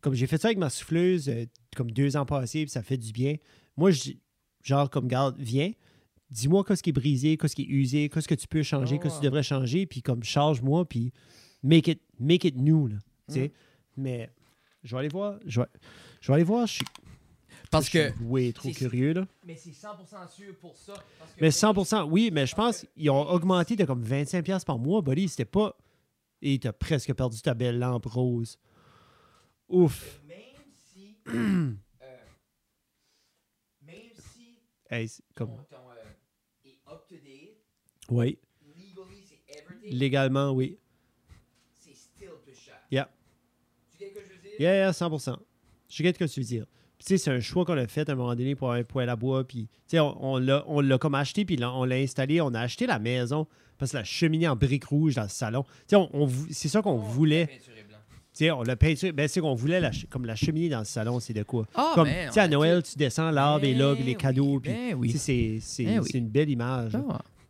Comme j'ai fait ça avec ma souffleuse, euh, comme deux ans passés, puis ça fait du bien. Moi, je dis, genre, comme garde, viens, dis-moi qu'est-ce qui est brisé, qu'est-ce qui est usé, qu'est-ce que tu peux changer, qu'est-ce que tu devrais changer, puis comme charge-moi, puis make it, make it new, là. tu sais. Mm. Mais je vais aller voir, je vais, je vais aller voir, je suis- Parce que. way trop curieux, là. Mais c'est 100% sûr pour ça. parce que- Mais 100%, oui, mais je pense qu'ils ont augmenté de comme 25$ piastres par mois, buddy. C'était pas. Et t'as presque perdu ta belle lampe rose. Ouf. Même si. [clears throat] euh, même si Hey, ton, comme. ton, euh, est up to date, Oui. legally c'est everything, Légalement, oui. c'est still plus cher. Yeah. Tu sais ce que je veux dire? Yeah, yeah, 100%. Je sais ce que tu veux dire. Tu sais, c'est un choix qu'on a fait à un moment donné pour un poêle à bois. Puis, tu sais, on, on l'a comme acheté, puis là, on l'a installé. On a acheté la maison parce que la cheminée en briques rouges dans le salon. Tu sais, on, c'est ça qu'on Oh, voulait. on l'a peinturé. Ben, c'est qu'on voulait la, comme la cheminée dans le salon, c'est de quoi? Ah, comme, ben, à Noël, tu descends, l'arbre est là, puis les Ben cadeaux. oui, ben oui. c'est, Ben oui. une belle image. là.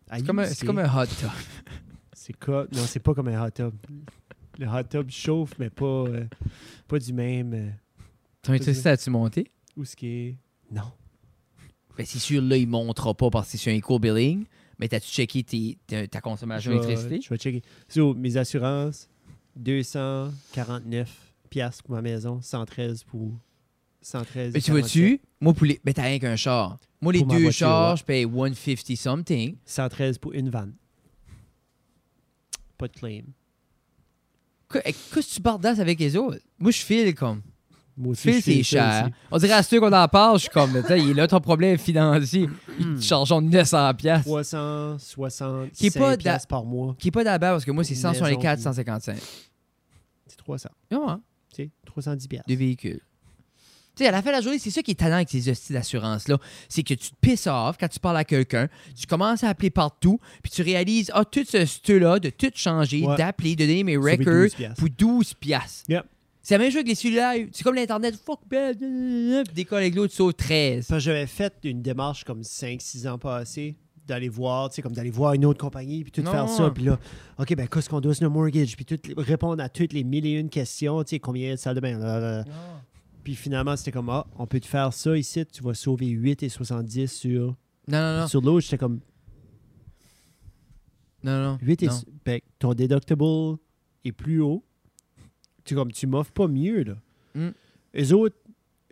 Ah, C'est comme, un- c'est comme un hot tub. [laughs] C'est quoi? Non, c'est pas comme un hot tub. Le hot tub chauffe, mais pas, euh, pas du même. Ton électricité as-tu monté? où ce qui est. Non. Ben, c'est sûr, là, il ne montera pas parce que c'est sur un co-billing. Mais t'as-tu checké tes- ta, ta consommation Je vais, d'électricité? je vais checker. So, mes assurances, 249 piastres pour ma maison, 113 pour 113. Mais tu vois-tu, moi, pour les. Ben, t'as rien qu'un char. Moi, les Pour deux voiture, chars, ouais. je paye 150 something. 113 pour une vanne. Pas de claim. Qu- Qu'est-ce que tu bardasses avec les autres? Moi, je file comme. C'est cher. aussi. On dirait à ceux qu'on en parle, je suis comme, tu sais, il est là ton problème financier. Hmm. Ils te chargent 900 pièces 360 Qui est pas piastres par mois. Qui est pas d'abord parce que moi, c'est Maison, 164, puis- 155. C'est 300. Non, hein? Tu sais, 310 piastres. Deux véhicules. Tu sais, à la fin de la journée, c'est ça qui est talent avec ces hosties d'assurance-là. C'est que tu te pisses off quand tu parles à quelqu'un, tu commences à appeler partout, puis tu réalises, ah, tout ce stuff-là, de tout changer, Ouais. d'appeler, de donner mes records 12 piastres. pour 12 piastres. Yep. C'est la même chose avec les cellulaires. C'est comme l'Internet. Fuck, ben, puis décolle avec l'autre, sauve 13. Parce que j'avais fait une démarche comme 5-6 ans passés d'aller voir, tu sais, comme d'aller voir une autre compagnie, puis tout Non. faire ça, puis là, OK, ben qu'est-ce qu'on doit sur le mortgage, puis tout, répondre à toutes les mille et une questions, tu sais, combien de salles de bain, là, là, là. Puis finalement, c'était comme, ah, on peut te faire ça ici, tu vas sauver 8 et 70 sur, Non, non, non. sur l'autre. J'étais comme, Non, non. 8 et, non. ben, ton deductible est plus haut. Tu, comme, tu m'offres pas mieux, là. Mm. Eux autres,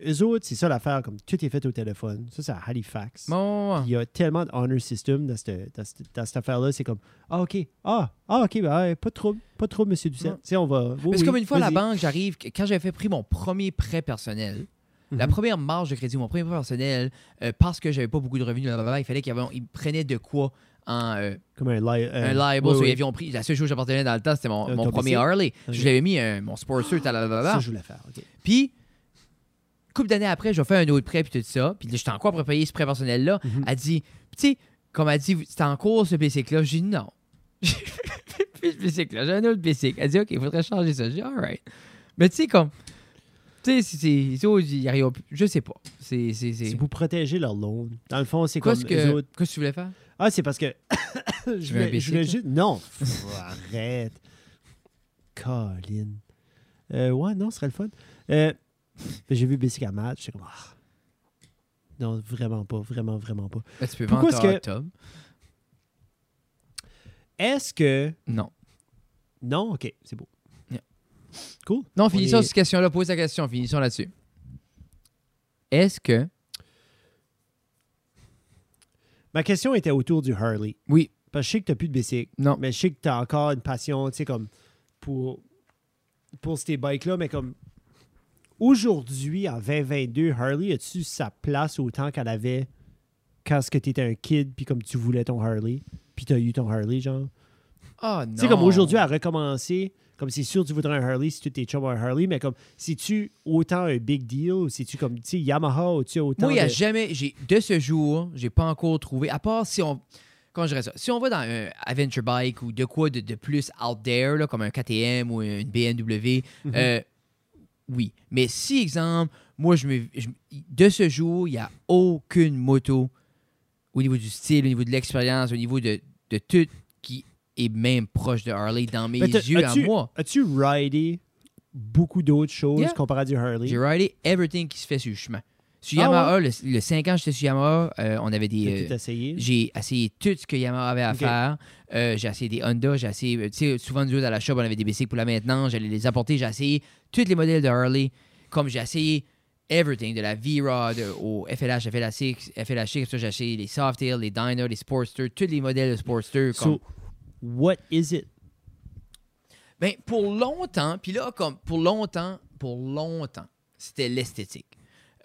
eux autres, c'est ça l'affaire, comme tout est fait au téléphone. Ça, c'est à Halifax. Bon, ouais. Il y a tellement de honor system dans cette, dans cette, dans cette affaire-là. C'est comme, ah, OK. Ah, ah OK, ouais, pas de trouble. Pas de trouble, monsieur. Tu sais, on va. oui, Mais c'est oui, comme une fois à la banque, j'arrive, quand j'avais fait pris mon premier prêt personnel, la Mhm. première marge de crédit, mon premier prêt personnel, euh, parce que j'avais pas beaucoup de revenus, il fallait qu'il y avait, il me prenait de quoi en euh, Comme un, li- un euh, liable. oui, sur oui. les avions pris. La seule chose que j'appartenais dans le temps, c'était mon, Euh, mon premier? Harley. Ok. Je l'avais mis mon Sportster, Ça, blablabla. je voulais faire. Puis, couple d'années après, je vais faire un autre prêt, puis tout ça. Puis là, j'étais encore pour payer ce prêt personnel-là. Mhm. Elle dit, tu sais, comme elle dit, c'était en cours ce bicycle-là? J'ai dit non. [laughs] Puis ce bicycle-là, j'ai un autre bicycle. Elle dit, OK, il faudrait changer ça. J'ai dit, all right. Mais tu sais, comme, tu sais, c'est- c'est. c'est- au- Je sais pas. C'est. C'est. C'est c'est- pour protéger leur loan. Dans le fond, c'est comme Qu'est-ce eux que, autres. qu'est-ce que tu voulais faire? Ah, c'est parce que. [coughs] je, veux juste. Non! [laughs] Pff, arrête. Colin. Euh, ouais, non, ce serait le fun. Euh, J'ai vu Bicycle à match. J'étais comme. ah. Non, vraiment pas. Vraiment, vraiment pas. Ben, tu peux Pourquoi vendre est-ce que-. Est-ce que. Non. Non, ok, c'est beau. Yeah. Cool. Non, On finissons est- cette question-là. Pose ta question. Finissons là-dessus. Est-ce que. Ma question était autour du Harley. Oui. Parce que je sais que tu n'as plus de bicycle. Non. Mais je sais que tu as encore une passion, tu sais, comme pour, pour ces bikes-là, mais comme aujourd'hui, en 2022, Harley, as-tu sa place autant qu'elle avait quand tu étais un kid, puis comme tu voulais ton Harley, puis tu as eu ton Harley, genre? Ah, non. Tu sais, comme aujourd'hui, à recommencer, comme c'est sûr tu voudrais un Harley si tu tes chums ont un Harley, mais comme, si-tu autant un big deal, ou si tu comme, tu Yamaha, ou tu autant Moi, il n'y a de- jamais. j'ai- De ce jour, j'ai pas encore trouvé. À part si on. Comment je dirais ça? Si on va dans un adventure bike ou de quoi de, de plus out there, là, comme un KTM ou une BMW, Mhm. euh, oui. Mais si, exemple, moi, je me, je- de ce jour, il n'y a aucune moto au niveau du style, au niveau de l'expérience, au niveau de, de tout qui est même proche de Harley dans mes yeux à moi. As-tu ridé beaucoup d'autres choses Yeah. comparé à du Harley? J'ai ridé everything qui se fait sur le chemin. Sur Ah Yamaha, le, le 5 ans j'étais sur Yamaha, euh, on avait des. Euh, essayé? J'ai essayé tout ce que Yamaha avait à faire. Euh, j'ai essayé des Honda, j'ai essayé. Tu sais, souvent, nous autres, à la shop, on avait des bicycles pour la maintenance. J'allais les apporter. J'ai essayé tous les modèles de Harley. Comme j'ai essayé everything, de la V-Rod au FLH, FLH, FLH, j'ai acheté les Softail, les Dyna, les Sportster, tous les modèles de Sportster. Comme... So, what is it? Ben, pour longtemps, puis là, comme pour longtemps, pour longtemps, c'était l'esthétique.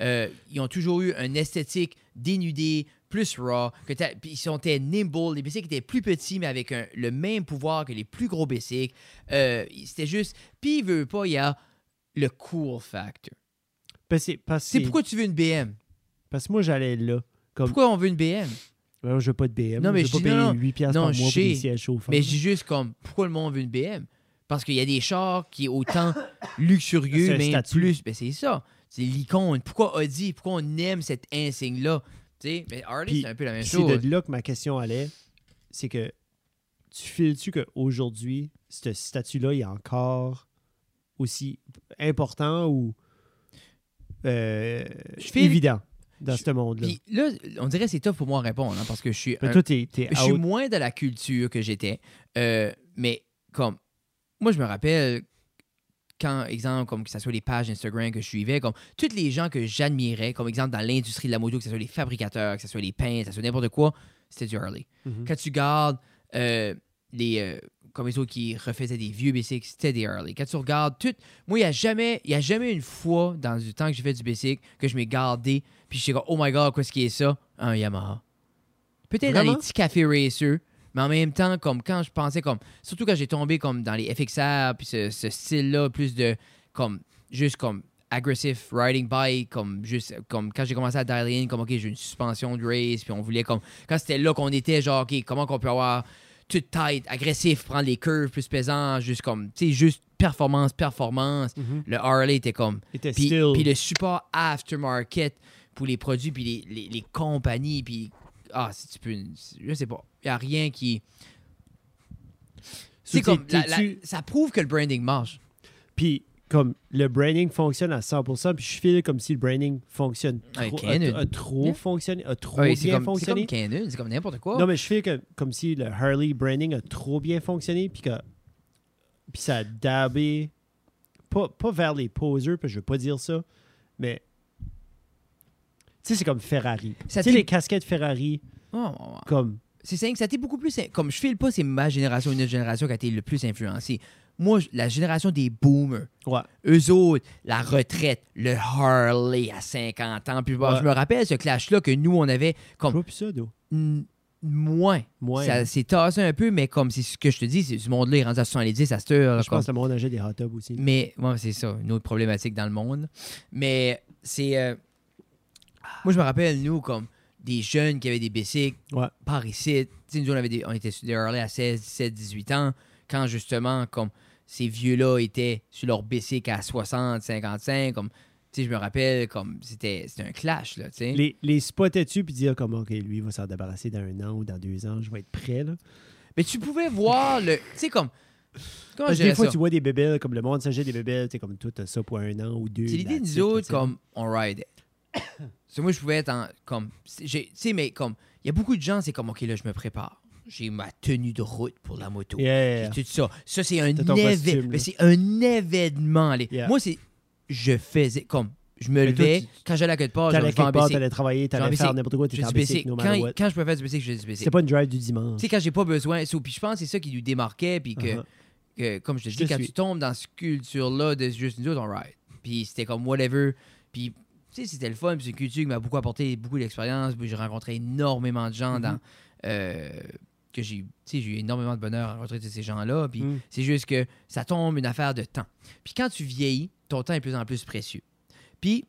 Euh, ils ont toujours eu une esthétique dénudée, plus raw, que t'as- puis ils sont nimble, les bicycles étaient plus petits, mais avec un- le même pouvoir que les plus gros bicycles. Euh, c'était juste. Puis, il veut pas, il y a le cool factor. Que C'est c'est- pourquoi tu veux une BM. parce que moi, j'allais là. Comme, Pourquoi on veut une BM? Ouais, je veux pas de BM. Non, mais je veux pas payer non, non. 8 piastres par je mois pour des sièges chauffants. Mais je dis juste comme, pourquoi le monde veut une BM? Parce qu'il y a des chars qui est autant luxurieux, mais statut. plus. Ben c'est ça. C'est l'icône. Pourquoi Audi? Pourquoi on aime cet insigne-là? Tu sais, mais Harley, c'est un peu la même Puis c'est chose. de là que ma question allait. C'est que tu files-tu qu'aujourd'hui, ce statut-là est encore aussi important ou euh, Je file- évident? Dans je- ce monde-là? Puis là, on dirait que c'est tough pour moi à répondre, hein, parce que je suis. Un- toi, je suis moins de la culture que j'étais. Euh, mais comme. Moi, je me rappelle quand, exemple, comme que ce soit les pages Instagram que je suivais, comme tous les gens que j'admirais, comme exemple dans l'industrie de la moto, que ce soit les fabricateurs, que ce soit les peintres, que ce soit n'importe quoi, c'était du Harley. Mhm. Quand tu gardes euh, les. euh, comme les autres qui refaisaient des vieux bicycles, c'était des Harley. Quand tu regardes tout. Moi, il n'y a, jamais- y a jamais une fois dans le temps que j'ai fait du bicycle que je m'ai gardé, puis je suis comme, oh my god, qu'est-ce qui est ça? Un Yamaha. Peut-être dans les petits cafés racers, mais en même temps, comme quand je pensais, comme. Surtout quand j'ai tombé comme dans les FXR, puis ce, ce style-là, plus de. Comme. Juste comme. Aggressive riding bike, comme juste comme quand j'ai commencé à dial in, comme ok, j'ai une suspension de race, puis on voulait comme quand c'était là qu'on était, genre, OK, comment qu'on peut avoir tout tight, agressif, prendre les curves plus pesants, juste comme, tu sais, juste performance, performance. Mhm. Le Harley était comme. Était Puis, still- puis le support aftermarket pour les produits, puis les, les, les compagnies, puis. Ah, si tu peux. Je sais pas. Il n'y a rien qui. C'est comme. la- la- ça prouve que le branding marche. Puis, comme le branding fonctionne à 100%, puis je file comme si le branding fonctionne trop, a, a trop Yeah. fonctionné, a trop bien comme, c'est fonctionné. comme Canon, c'est comme n'importe quoi. Non, mais je fais que, comme si le Harley branding a trop bien fonctionné, puis que puis ça a dabé, pas, pas vers les poseurs, puis je veux pas dire ça, mais tu sais, c'est comme Ferrari. Tu sais, les casquettes Ferrari, Oh, oh, oh. comme, C'est simple, ça a été beaucoup plus. Comme je file pas, c'est ma génération, une autre génération qui a été le plus influencée. Moi, la génération des boomers, ouais, eux autres, la retraite, le Harley à 50 ans. Puis bon, Ouais. je me rappelle ce clash-là que nous, on avait comme ça, moins. Moins. Ça s'est tassé un peu, mais comme c'est ce que je te dis, c'est ce monde-là est rendu à 70 à cette heure. je comme- pense que le monde achète des hot tubs aussi. Mais, ouais, c'est ça, une autre problématique dans le monde. Mais c'est. euh, moi, je me rappelle, nous, comme des jeunes qui avaient des bicycles Ouais. par ici. Nous, on, avait des- on était sur des Harley à 16, 17, 18 ans, quand justement, comme ces vieux-là étaient sur leur bicycle à 60, 55, comme. Tu sais, je me rappelle, comme, c'était un clash, là, tu sais. Les, les spottais-tu, puis dire comme, OK, lui, il va s'en débarrasser dans un an ou dans deux ans, je vais être prêt, là. Mais tu pouvais voir le. Tu sais, comme. Comment Parce je que des fois, ça? tu vois des bébés, comme le monde s'achète des bébés, tu comme toi, t'as ça pour un an ou deux. C'est l'idée de that's nous it, autres, comme, on ride. [coughs] So, moi, je pouvais être en. Comme. Tu sais, mais comme. Il y a beaucoup de gens, c'est comme, OK, là, je me prépare. J'ai ma tenue de route pour la moto. Yeah. J'ai tout ça. Ça, c'est un, c'est un événement. Yeah. Moi, c'est. Je faisais. Comme. Je me toi, levais. tu- quand j'allais à quelque part, en quelque part, t'allais travailler, t'allais faire n'importe quoi, t'étais en fais bicycle, no Quand, quand je pouvais faire du bicycle, je faisais du C'est bicycle. pas une drive du dimanche. Tu sais, quand j'ai pas besoin. so, puis je pense que c'est ça qui nous démarquait. Puis que, Uh-huh. que, comme je te dis, quand suis. tu tombes dans cette culture-là de juste nous autres, on ride. Puis c'était comme whatever. Puis, tu sais, c'était le fun. Puis c'est une culture qui m'a beaucoup apporté beaucoup d'expérience. Puis j'ai rencontré énormément de gens Mhm. dans. euh, que j'ai tu sais, j'ai eu énormément de bonheur à rencontrer ces gens-là. Puis Mm. c'est juste que ça tombe une affaire de temps. Puis quand tu vieillis, ton temps est de plus en plus précieux. Puis,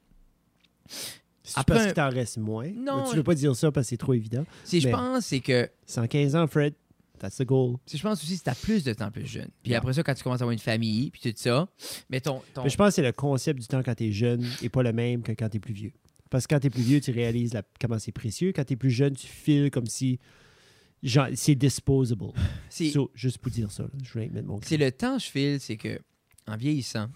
C'est Après parce un- qu'il t'en reste moins. Non, Mais tu veux pas dire ça parce que c'est trop évident. si je pense, c'est que 115 ans, Fred, that's the goal. si je pense aussi que tu as plus de temps plus jeune. Puis Yeah. après ça, quand tu commences à avoir une famille, puis tout ça, mais ton. ton- Mais je pense que c'est le concept du temps quand t'es jeune et pas le même que quand t'es plus vieux. Parce que quand t'es plus vieux, tu réalises la- comment c'est précieux. Quand t'es plus jeune, tu files comme si c'est disposable. [sighs] So, juste pour dire ça, là, je voulais mettre mon C'est le temps, je file, c'est que en vieillissant,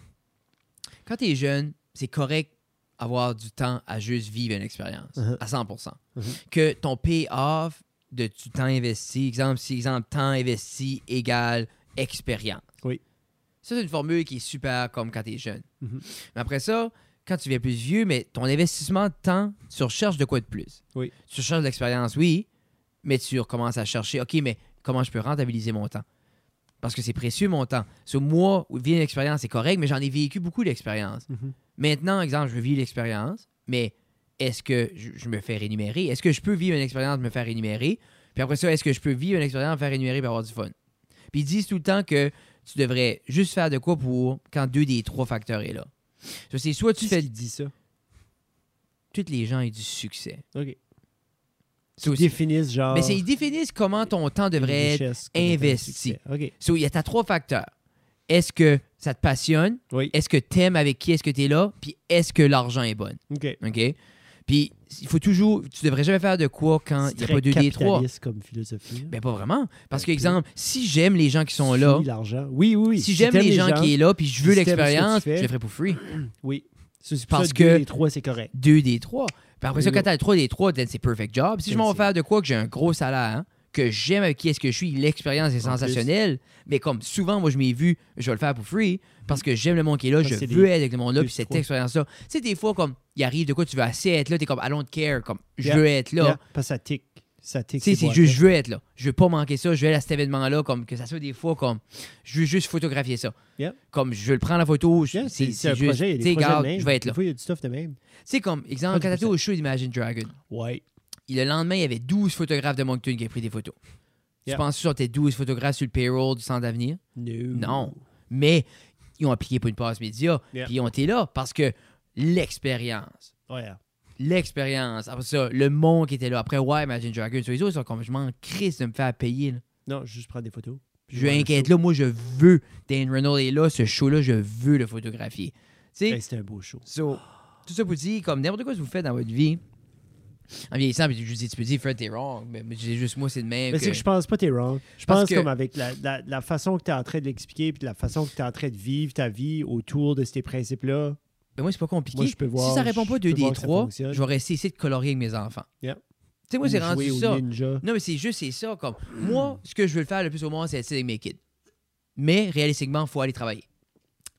quand tu es jeune, c'est correct avoir du temps à juste vivre une expérience Uh-huh. à 100%. Mhm. Que ton pay-off de du temps investi, exemple, si exemple temps investi égale expérience. Oui. Ça, c'est une formule qui est super comme quand tu es jeune. Mhm. Mais après ça, quand tu deviens plus vieux, mais ton investissement de temps, tu recherches de quoi de plus. Oui. Tu cherches de l'expérience, oui, mais tu recommences à chercher, OK, mais comment je peux rentabiliser mon temps? Parce que c'est précieux, mon temps. Sur moi, vivre une expérience, c'est correct, mais j'en ai vécu beaucoup d'expériences. Mhm. Maintenant, exemple, je vivre l'expérience, mais est-ce que je, je me fais rémunérer? Est-ce que je peux vivre une expérience, me faire rémunérer? Puis après ça, est-ce que je peux vivre une expérience, me faire rémunérer et avoir du fun? Puis ils disent tout le temps que tu devrais juste faire de quoi pour quand deux des trois facteurs est là. C'est soit tu fais qui dit ça? tous les gens aient du succès. OK. Tu aussi. définisses genre. Mais c'est ils définissent comment ton temps devrait être. richesse investi. OK. So, il y a trois facteurs. Est-ce que ça te passionne? Oui. Est-ce que t'aimes avec qui est-ce que tu es là? Puis est-ce que l'argent est bon? OK. OK? Puis il faut toujours. Tu devrais jamais faire de quoi quand il n'y a pas deux des trois. comme philosophie. Ben pas vraiment. Parce que, Ok. exemple, si j'aime les gens qui sont là, l'argent. Oui, oui, oui. si j'aime les gens, qui est là, puis je veux si que tu l'expérience, je le ferai pour free. Oui. C'est Parce ça que- deux des trois, c'est correct. Deux des trois. Puis après Oui, ça, quand t'as trois des trois, then c'est perfect job. Si je m'en vais faire de quoi que j'ai un gros salaire, hein, que j'aime avec qui est-ce que je suis, l'expérience est En sensationnelle, mais comme souvent, moi, je m'ai vu, je vais le faire pour free parce que j'aime le monde qui est là, je veux être avec le monde là, puis cette expérience-là. Tu sais, des fois, comme, il arrive de quoi tu veux assez être là, t'es comme, I don't care, comme, je veux être là. Parce que ça tic. C'est boîtes-là. juste, je veux être là. Je veux pas manquer ça. Je veux aller à cet événement-là, comme que ça soit des fois comme, je veux juste photographier ça. Comme je veux le prendre la photo, Yeah, c'est c'est c'est un juste, projet. Tu sais, je vais être là. Des fois, il y a du stuff de même. Tu sais, comme, exemple, quand 100%. t'étais au show d'Imagine Dragon, Ouais. et le lendemain, il y avait 12 photographes de Moncton qui avaient pris des photos. Tu penses que c'était 12 photographes sur le payroll du centre d'avenir? No. Non. Mais ils ont appliqué pour une passe média, Yeah. puis ils ont été là parce que l'expérience, Ouais. L'expérience, après ça, le monde qui était là. Après, ouais, Imagine Dragon, sur les autres, ils sont comme, je m'en crisse de me faire payer. là. Non, juste prendre des photos. Je inquiète là, moi je veux. Dan Reynolds est là, ce show-là, je veux le photographier. Hey, C'était un beau show. so, tout ça pour dire, comme n'importe quoi que vous faites dans votre vie, en vieillissant, puis je dis, tu peux dire, Fred, t'es wrong. Mais mais c'est juste moi, c'est de même. Mais que- c'est que je pense pas que t'es wrong. Je pense que- comme avec la, la, la façon que t'es en train de l'expliquer puis la façon que t'es en train de vivre ta vie autour de ces principes-là. Ben moi, c'est pas compliqué. Moi, je peux voir- si ça répond pas je 2 peux des voir que ça 3, fonctionne. je vais rester ici de colorier avec mes enfants. Yeah. Tu sais, moi, c'est rendu ça. ninja. Non, mais c'est juste, c'est ça. Comme, moi, ce que je veux faire le plus au monde, c'est être avec mes kids. Mais, réalistiquement, il faut aller travailler.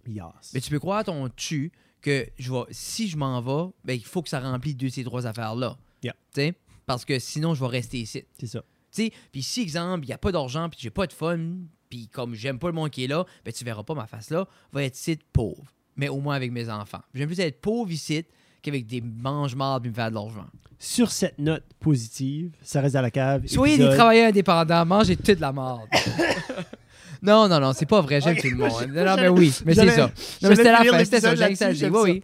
Yes. Mais tu peux croire ton tu que je vais, si je m'en vais, ben, il faut que ça remplisse deux de ces trois affaires-là. Yeah. Tu sais? Parce que sinon, je vais rester ici. C'est ça. Tu sais, puis si, exemple, il n'y a pas d'argent, puis j'ai pas de fun, puis comme j'aime pas le monde qui est là, ben tu verras pas ma face là, va être ici pauvre. Mais au moins avec mes enfants. J'aime plus être pauvre ici qu'avec des mange-mardes puis me faire de l'argent. Sur cette note positive, ça reste à la cave. Soyez des travailleurs indépendants, mangez toute la marde. non, non, non, c'est pas vrai, j'aime tout le monde. Non, mais oui, mais c'est ça. Non, mais c'était la fin, c'était ça, j'ai oui, oui.